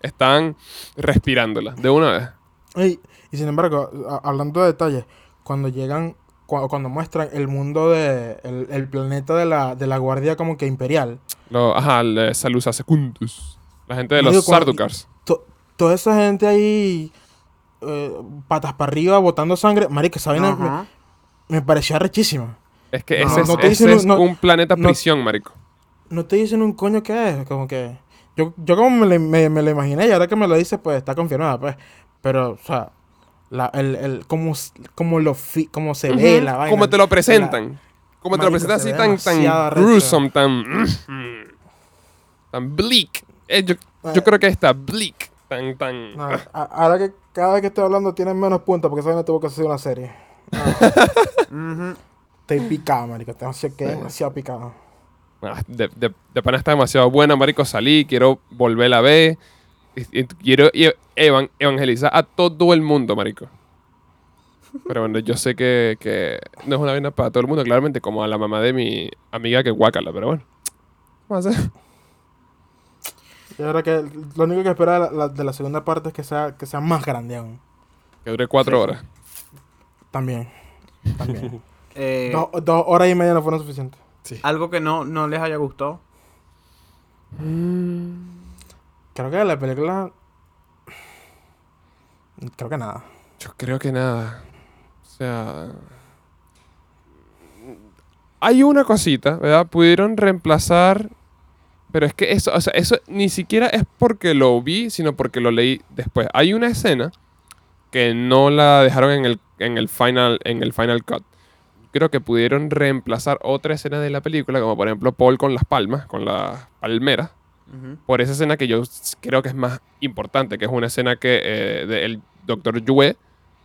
están respirándola de una vez. Y, y sin embargo, a- hablando de detalles, cuando llegan, cua- cuando muestran el mundo de, el, el planeta de la, de la guardia como que imperial, Lo, ajá, el Salusa Secundus. La gente de los Sardukars. to- toda esa gente ahí, eh, patas para arriba, botando sangre, marico, esa vaina me, me parecía rechísima. Es que No, ese, es, no te ese dicen es un- no- un planeta no- prisión, marico. No te dicen un coño qué es, como que... Yo, yo como me, lo- me, me lo imaginé y ahora que me lo dices, pues está confirmada, pues. Pero, o sea, la, el, el, como, como, lo fi- como se ve la vaina. Como te lo la- presentan. Como te lo presentan se así tan, tan gruesome, tan... tan bleak. Eh, yo, yo creo que está bleak. Tan, tan... No, a- ahora que cada vez que estoy hablando tienen menos puntos porque esa vaina tuvo que hacer una serie. No, estoy picado, marico. Tengo que demasiado picado. De, de, de pana está demasiado buena, marico. Salí, quiero volverla a ver. Y- y quiero y- evan- evangelizar a todo el mundo, marico. Pero bueno, yo sé que, que no es una vaina para todo el mundo, claramente, como a la mamá de mi amiga que guácala, pero bueno. Vamos a hacer. Y ahora que lo único que espero de la, la- de la segunda parte es que sea, que sea más grande aún. Que dure cuatro horas. También. También. Eh, dos, dos horas y media no fueron suficientes. Algo que no, no les haya gustado. Creo que la película. Creo que nada. Yo creo que nada. O sea. Hay una cosita, ¿verdad? Pudieron reemplazar. Pero es que eso, o sea, eso ni siquiera es porque lo vi, sino porque lo leí después. Hay una escena que no la dejaron en el, en el final, en el final cut. Creo que pudieron reemplazar otra escena de la película, como por ejemplo Paul con las palmas, con las palmeras por esa escena que yo creo que es más importante, que es una escena que eh, del doctor Yue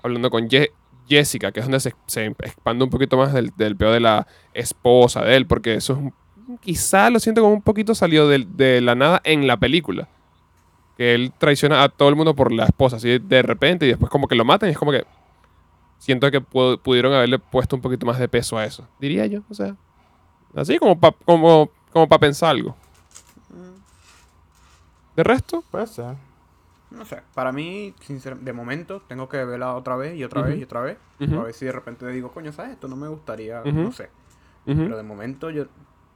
hablando con Ye- Jessica, que es donde se, se expande un poquito más del, del peor de la esposa de él, porque eso es un- quizá lo siento como un poquito salió de, la nada en la película. Que él traiciona a todo el mundo por la esposa, así de repente, y después como que lo matan, y es como que siento que pu- pudieron haberle puesto un poquito más de peso a eso, diría yo, o sea, así como para como, como pa pensar algo. De resto, Puede ser. No sé, para mí, sincer- de momento, tengo que verla otra vez y otra vez y otra vez. A ver si de repente digo, coño, ¿sabes? Esto no me gustaría, no sé. Pero de momento yo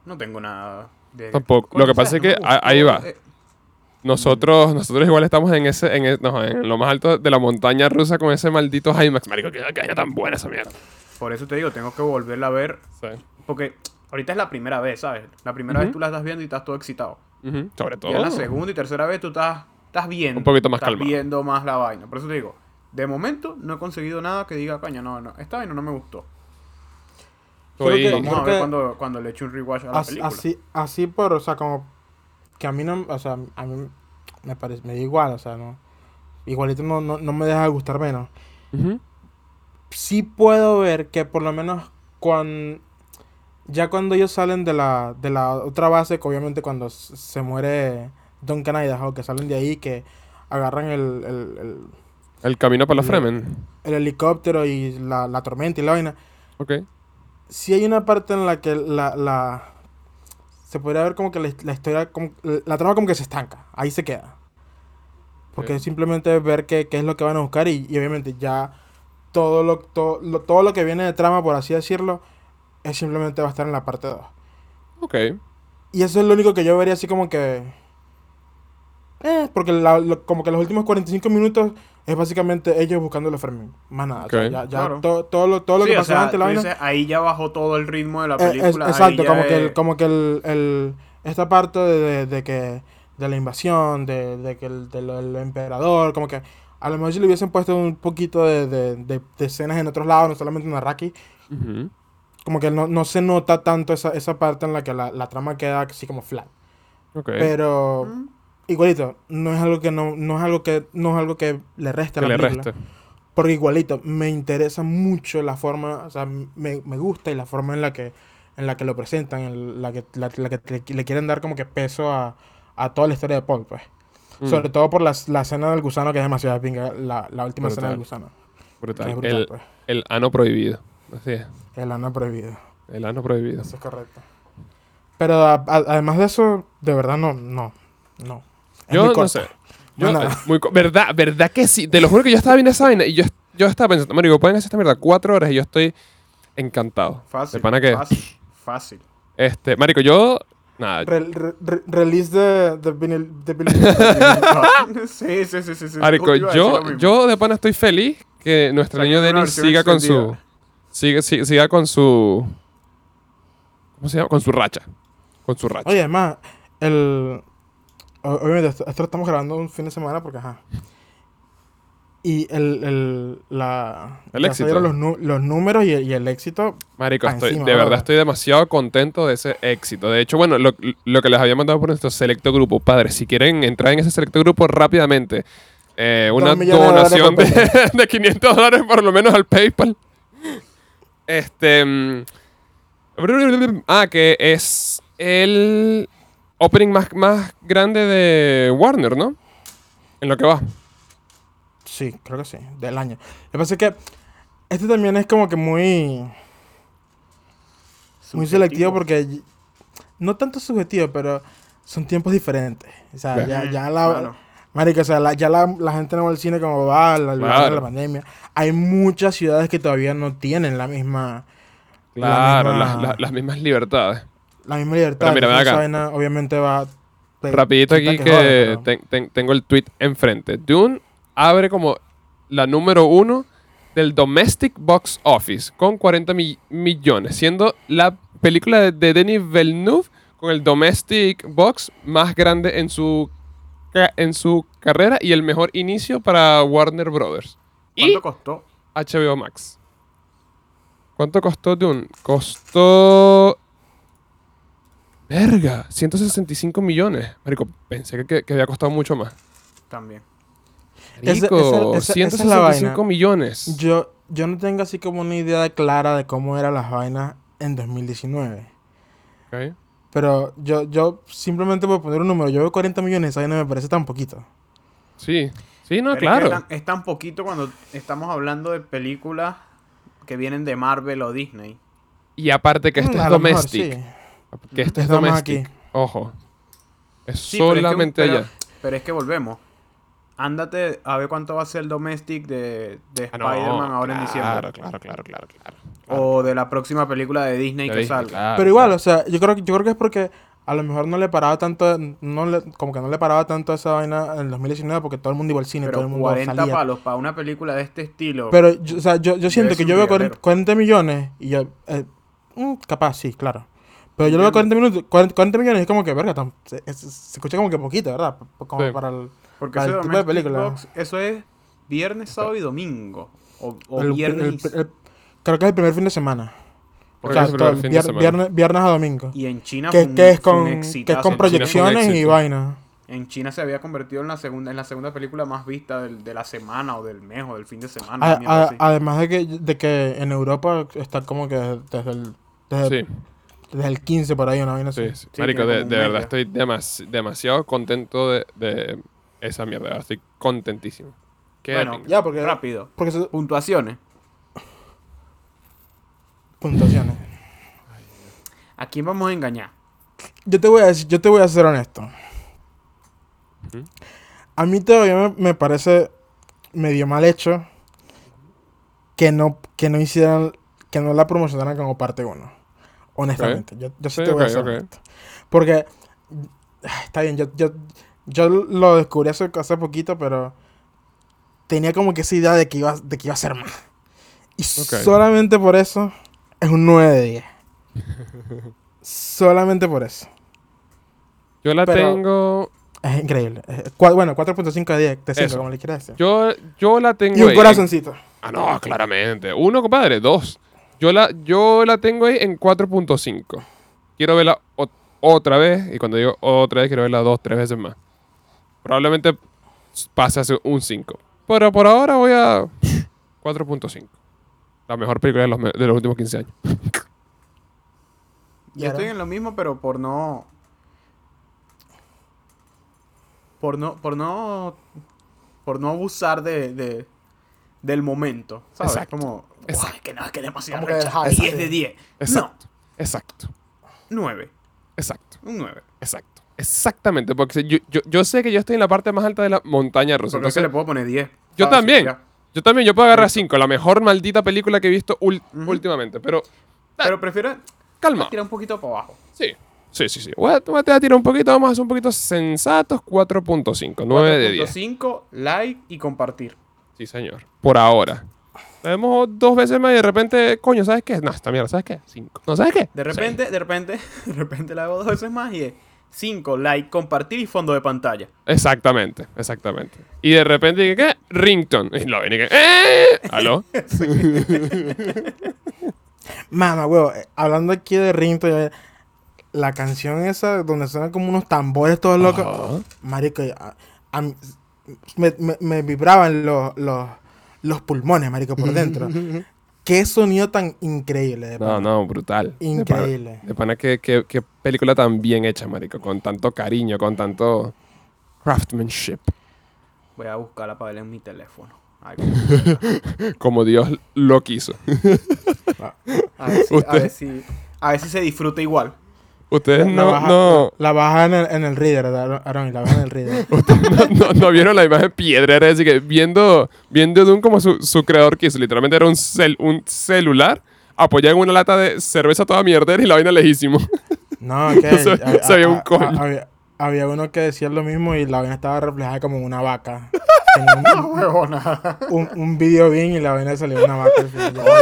no tengo nada de... Tampoco. Lo que pasa es que No ahí va. eh, Nosotros, nosotros igual estamos en ese, en, e- no, en lo más alto de la montaña rusa con ese maldito IMAX. Marico, que caña tan buena esa mierda. Por eso te digo, tengo que volverla a ver. Sí. Porque ahorita es la primera vez, ¿sabes? La primera vez tú la estás viendo y estás todo excitado. Sobre todo. Y en la segunda y tercera vez tú estás, estás viendo. Un poquito más estás calmado. viendo más la vaina. Por eso te digo, de momento no he conseguido nada que diga, coño, no, no, esta vaina no me gustó. Estoy- Creo que- Vamos a ver que- cuando, cuando le eche un rewatch a la Así, película. así, así por, o sea, como que a mí no, o sea, a mí me parece, me da igual, o sea, no, igualito no, no, no me deja de gustar menos. Ujú. Sí puedo ver que por lo menos cuando, ya cuando ellos salen de la, de la otra base, que obviamente cuando se muere Duncan Idaho, que salen de ahí, que agarran el, el, el, El camino para la. Fremen. el helicóptero y la, la tormenta y la vaina, Sí hay una parte en la que la, la se podría ver como que la, la historia como, la trama como que se estanca ahí se queda. Porque es simplemente ver qué, qué es lo que van a buscar y, y obviamente ya todo lo, todo lo todo lo que viene de trama por así decirlo es simplemente va a estar en la parte 2 Ok. y eso es lo único que yo vería así como que eh, porque la- lo- como que los últimos 45 minutos es básicamente ellos buscando los Fermín más nada o sea, ya, ya Claro. todo, todo lo, todo lo Sí, que o pasó sea, antes de la vaina dices, ahí ya bajó todo el ritmo de la Eh, es- película. ahí exacto, ya como que, es- el, como que el, el- esta parte de, de- de que de la invasión, de, de que el del el emperador, como que a lo mejor si le hubiesen puesto un poquito de, de- de- de escenas en otros lados, no solamente en Araki, Ujú. como que no, no se nota tanto esa, esa parte en la que la, la trama queda así como flat. Ok. Pero Mm. Igualito, no es algo que no, no es algo que no es algo que le resta a la le película. reste. Porque igualito, me interesa mucho la forma, o sea, me, me gusta y la forma en la que, en la que lo presentan, en la que, la, la que le, le quieren dar como que peso a, a toda la historia de Paul, pues. Mm, Sobre todo por las- la, escena del gusano, que es demasiado pinga, la, la última escena del gusano. brutal. es brutal, el, pues. el ano prohibido. Así es. El ano prohibido. El ano prohibido. Eso es correcto. Pero a- a- además de eso, de verdad no, no, no. Es Yo muy no sé. No, Yo, nada. eh, muy ¿Verdad? ¿Verdad que sí? Te lo juro que yo estaba viendo esa vaina y yo, yo estaba pensando, Marico, pueden hacer esta mierda cuatro horas y yo estoy encantado. Fácil. ¿De pana qué? Fácil. Fácil. Este, Marico, yo. Nada. Re- re- re- release de, de, vinil- de vinil- sí, sí, sí, sí. sí. Marico, yo, yo de pana estoy feliz que nuestro niño Denis siga con su. Siga, siga, siga con su. ¿Cómo se llama? Con su racha. Con su racha. Oye, además, el. Obviamente, esto, esto lo estamos grabando un fin de semana porque, ajá. Y el. el la. El éxito. Los, números y, el- y el éxito. Marico, estoy, encima, de verdad estoy demasiado contento de ese éxito. De hecho, bueno, lo, lo que les había mandado por nuestro selecto grupo, padres, si quieren entrar en ese selecto grupo rápidamente, eh, una de donación por de, de 500 dólares por lo menos al PayPal. Este. mm, Ah, que es el opening más, más grande de Warner, ¿no? En lo que va. Sí, creo que sí, del año. Lo que pasa es que. Este también es como que muy. Muy selectivo porque. No tanto subjetivo, pero son tiempos diferentes. O sea, ya, ya la. Claro. Marica, o sea, la- ya la, la gente no va al cine como va, la, la- Claro. la pandemia. Hay muchas ciudades que todavía no tienen la misma, Claro, misma- las- las mismas libertades. La misma libertad. Pero mira, esa vaina obviamente va... Rapidito aquí que ten- ten- tengo el tweet enfrente. Dune abre como la número uno del Domestic Box Office con 40 mi- millones, siendo la película de, de Denis Villeneuve con el Domestic Box más grande en su, en su carrera y el mejor inicio para Warner Brothers. Y ¿Cuánto costó? HBO Max. ¿Cuánto costó Dune? Costó... Verga, 165 millones. Marico, pensé que, que había costado mucho más. También. Marico, esa- esa- esa es la 165 vaina. millones. Yo, yo no tengo así como una idea clara de cómo eran las vainas en 2019. Ok. Pero yo, yo simplemente por poner un número, yo veo 40 millones, esa vaina me parece tan poquito. Sí, sí, no, Pero es que claro. Es tan, es tan poquito cuando estamos hablando de películas que vienen de Marvel o Disney. Y aparte que Mm, es a lo mejor, domestic. sí. Que este es domestic. aquí. Ojo. Es Sí, pero es que- solamente pero- allá. Pero es que volvemos. Ándate a ver cuánto va a ser el domestic de, de Ah, no, Spider-Man ahora en diciembre. Claro, claro, claro, claro, claro. O de la próxima película de Disney Ya que salga. claro, Pero igual, claro. o sea, yo creo, que- yo creo que es porque a lo mejor no le paraba tanto, no le, como que no le paraba tanto a esa vaina en el 2019 porque todo el mundo iba al cine, todo Pero el mundo 40 salía. palos para una película de este estilo. Pero, yo, o sea, yo, yo siento que yo veo 40, regalero. 40 millones y yo, eh, mm, capaz, sí, claro. Pero yo lo veo 40, minutos, 40, 40 millones y es como que, verga, tan- se, es- se escucha como que poquito, ¿verdad? Como Sí. para el... Porque para el tipo de película. Box, eso es viernes, sábado y domingo. O, o el- viernes el- y- el- creo que es el primer fin de semana. O sea, es el todo fin de vier- semana. viernes, viernes a domingo. y en China Que, fue un- que es con, que es con proyecciones y éxito. vaina. En China se había convertido en la segunda, en la segunda película más vista del- de la semana o del mes o del fin de semana. A- a- además de que, de que en Europa está como que desde el, desde, Sí, desde el 15 por ahí, una vaina sí, sí. Sí, Marico, de, verdad estoy demas- demasiado contento de, de esa mierda. Estoy contentísimo. Qué Bueno. Ya, porque... Rápido. Porque se- Puntuaciones. puntuaciones. ¿A quién vamos a engañar? Yo te voy a decir, yo te voy a ser honesto. Ujú. A mí todavía me, me parece medio mal hecho que no, que no hicieran, que no la promocionaran como parte 1. Honestamente. Yo, yo sí, Sí, te voy a ok, ser ok. honesto. Porque, está bien, yo, yo, yo lo descubrí hace, hace poquito, pero tenía como que esa idea de que iba, de que iba a ser más. Y solamente por eso es un 9 de 10. solamente por eso. Yo la Pero- tengo. Es increíble. Eh, bueno, 4.5 de 10, de 5, Eso. como le quieras decir. Yo, yo la tengo y un ahí. corazoncito. Ah, no, claramente. Uno, compadre, dos. Yo la, yo la tengo ahí en 4.5. Quiero verla ot- otra vez. Y cuando digo otra vez, quiero verla dos, tres veces más. Probablemente pase a ser un 5. Pero por ahora voy a. 4.5. La mejor película de los, me- de los últimos 15 años. Yo ahora- estoy en lo mismo, pero por no. Por no. Por no. Por no abusar de. de- del momento. ¿Sabes? Exacto. Como. Exacto. "Guau, que no, es que demasiado Como que recha". del hype, 10 sí. de 10. Exacto. Exacto. No, 9. Exacto. Un 9. Exacto. Exactamente. Porque yo, yo, yo sé que yo estoy en la parte más alta de la montaña rusa. Porque es que Entonces, le puedo poner 10. yo Fácil, también. ya. Yo también. Yo puedo agarrar 5. La mejor maldita película que he visto ul- últimamente. Pero Pero prefiero calma. tirar un poquito para abajo. Sí. Sí, sí, sí. Voy a, voy a tirar un poquito. Vamos a ser un poquito sensatos. 4.5. 9 de 10. 5, like y compartir. Sí, señor. Por ahora. La vemos dos veces más y de repente, coño, ¿sabes qué? No, esta mierda, ¿sabes qué? Cinco. ¿No sabes qué? De repente, de repente, de repente la hago dos veces más y es 5, like, compartir y fondo de pantalla. Exactamente, exactamente. Y de repente dije, ¿qué? Rington. Y lo ven y que, ¡eh! ¿Aló? Mamá, huevo, eh, hablando aquí de Rinto, eh, la canción esa donde suenan como unos tambores todos locos. Marico, a- a mí- me, me- me vibraban los, los, los pulmones, marico, por dentro. Qué sonido tan increíble. De No, pana. no, brutal. Increíble. De pana, qué, qué, qué película tan bien hecha, marico. Con tanto cariño, con tanto craftsmanship. Voy a buscarla para verla en mi teléfono. Ay, Como Dios lo quiso. a, ver si, a, ver si, a ver si se disfruta igual. Ustedes La no, baja, no, La baja en el, en el reader, Aaron, la baja en el reader. no, no- no vieron la imagen piedrera. Así que viendo, viendo Doom como su, su creador quiso. Literalmente era un, cel- un celular apoyado en una lata de cerveza toda mierdera y la vaina lejísimo. No, que Se- a- se veía un a- a- coño. había, había uno que decía lo mismo y la vaina estaba reflejada como una vaca. Un, un, un video bien y la vaina salió una vaca.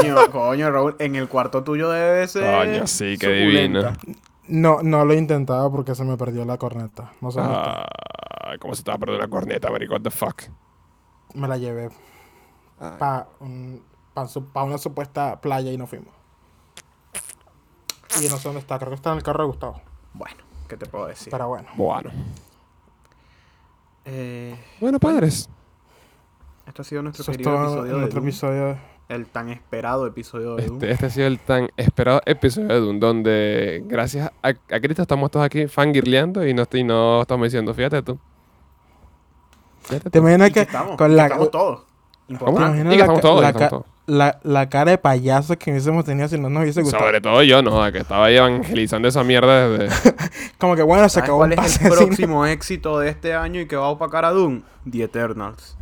Coño, coño, Raúl, en el cuarto tuyo debe ser. Coño, sí, qué divino. No, no lo he intentado porque se me perdió la corneta. No sé. Ah, ¿Cómo se estaba perdiendo la corneta, marico? What the fuck? Me la llevé para una supuesta playa y no fuimos. Y no sé dónde está. Creo que está en el carro de Gustavo. Bueno, ¿qué te puedo decir? Pero bueno. Bueno. Eh, Bueno, padres. esto ha sido nuestro querido episodio de Doom, episodio. El tan esperado episodio de Doom. Este, este ha sido el tan esperado episodio de Doom, donde gracias a, a Cristo estamos todos aquí fangirleando y no, y no estamos diciendo, fíjate tú. Fíjate ¿Te tú. imaginas Y que que estamos, con y que la, estamos todos. ¿Cómo? ¿Te Importante. imaginas Y que la estamos todos, la estamos ca- todos. la, la cara de payaso que hubiésemos tenido si no nos hubiese gustado? Sobre todo yo, no, que estaba ahí evangelizando esa mierda desde... Como que bueno, se ¿Sabes acabó cuál el próximo éxito de este año y que va a opacar a Doom? The Eternals.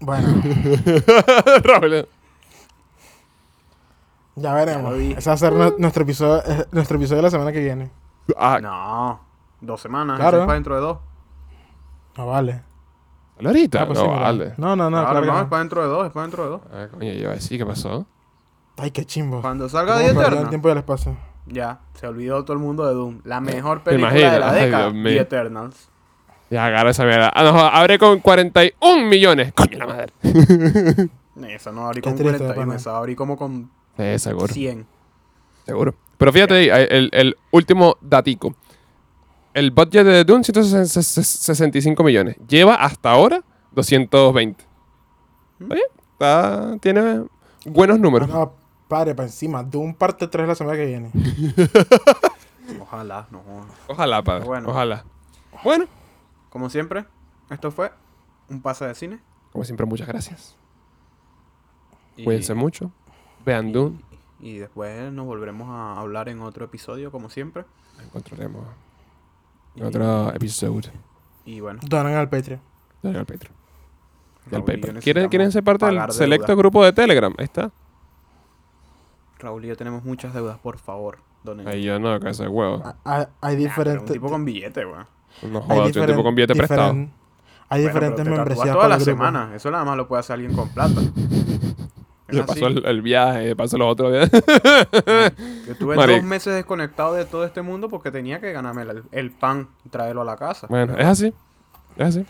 Bueno, Raúl. ya veremos. Ese va a ser nu- nuestro episodio, eh, nuestro episodio de la semana que viene. Ah, No, dos semanas. Claro. Eso es para dentro de dos. No vale. ahorita. Ah, pues no, sí, vale. No, no, no, Claro, claro que no, no. es para dentro de dos, es para dentro de dos. Ah, coño, yo iba a decir, ¿qué pasó? Ay, qué chimbo. Cuando salga Vamos The a perder el Eternals, tiempo y el espacio. ya, se olvidó todo el mundo de Doom. La mejor ¿Te película de la década. The Eternals. Ya, agarra esa mierda. Ah, no, abre con 41 millones. Coño, la madre. Esa no abrí con triste, 41, pana. esa abrí como con Sí, seguro. 100. Seguro. Pero fíjate ahí, el, el último datico. El budget de Dune, 165 millones. Lleva hasta ahora 220. ¿Está bien? Está- tiene buenos números. No, padre, para encima. De un parte 3 la semana que viene. Ojalá, no. Ojalá, padre. Bueno. Ojalá. Bueno, Como siempre, esto fue un pase de cine. como siempre, muchas gracias. Y- Cuídense mucho. Vean y- Dune. Y después nos volveremos a hablar en otro episodio, como siempre. Nos encontraremos en Y- otro episodio. Y bueno, Donan al Patreon. Dale al Patreon. Al Raúl. ¿Quieren, ¿Quieren ser parte del selecto grupo de Telegram? Ahí está. Raúl y yo tenemos muchas deudas, por favor. Donen. Ahí yo no, que ese huevo. Ah, Hay, hay Nah, diferentes. un tipo con billete, weón. No soy un tipo con billete prestado. diferen- Hay Bueno, diferentes tatúas membresías toda para la el grupo. semana. Eso nada más lo puede hacer alguien con plata. Le pasó el, el viaje, le pasó los otros días. Yo estuve dos meses desconectado de todo este mundo porque tenía que ganarme el, el pan y traerlo a la casa. bueno, es así. Es así.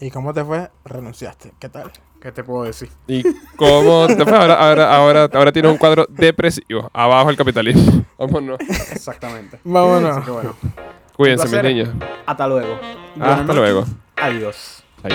¿Y cómo te fue? Renunciaste. ¿Qué tal? ¿Qué te puedo decir? ¿Y cómo te fue? Ahora, ahora, ahora, ahora tienes un cuadro depresivo. Abajo el capitalismo. Vámonos. Exactamente. Vámonos. Así que bueno. Cuídense, mis niños. Hasta luego. Buenas Hasta noches. luego. Adiós. Ahí.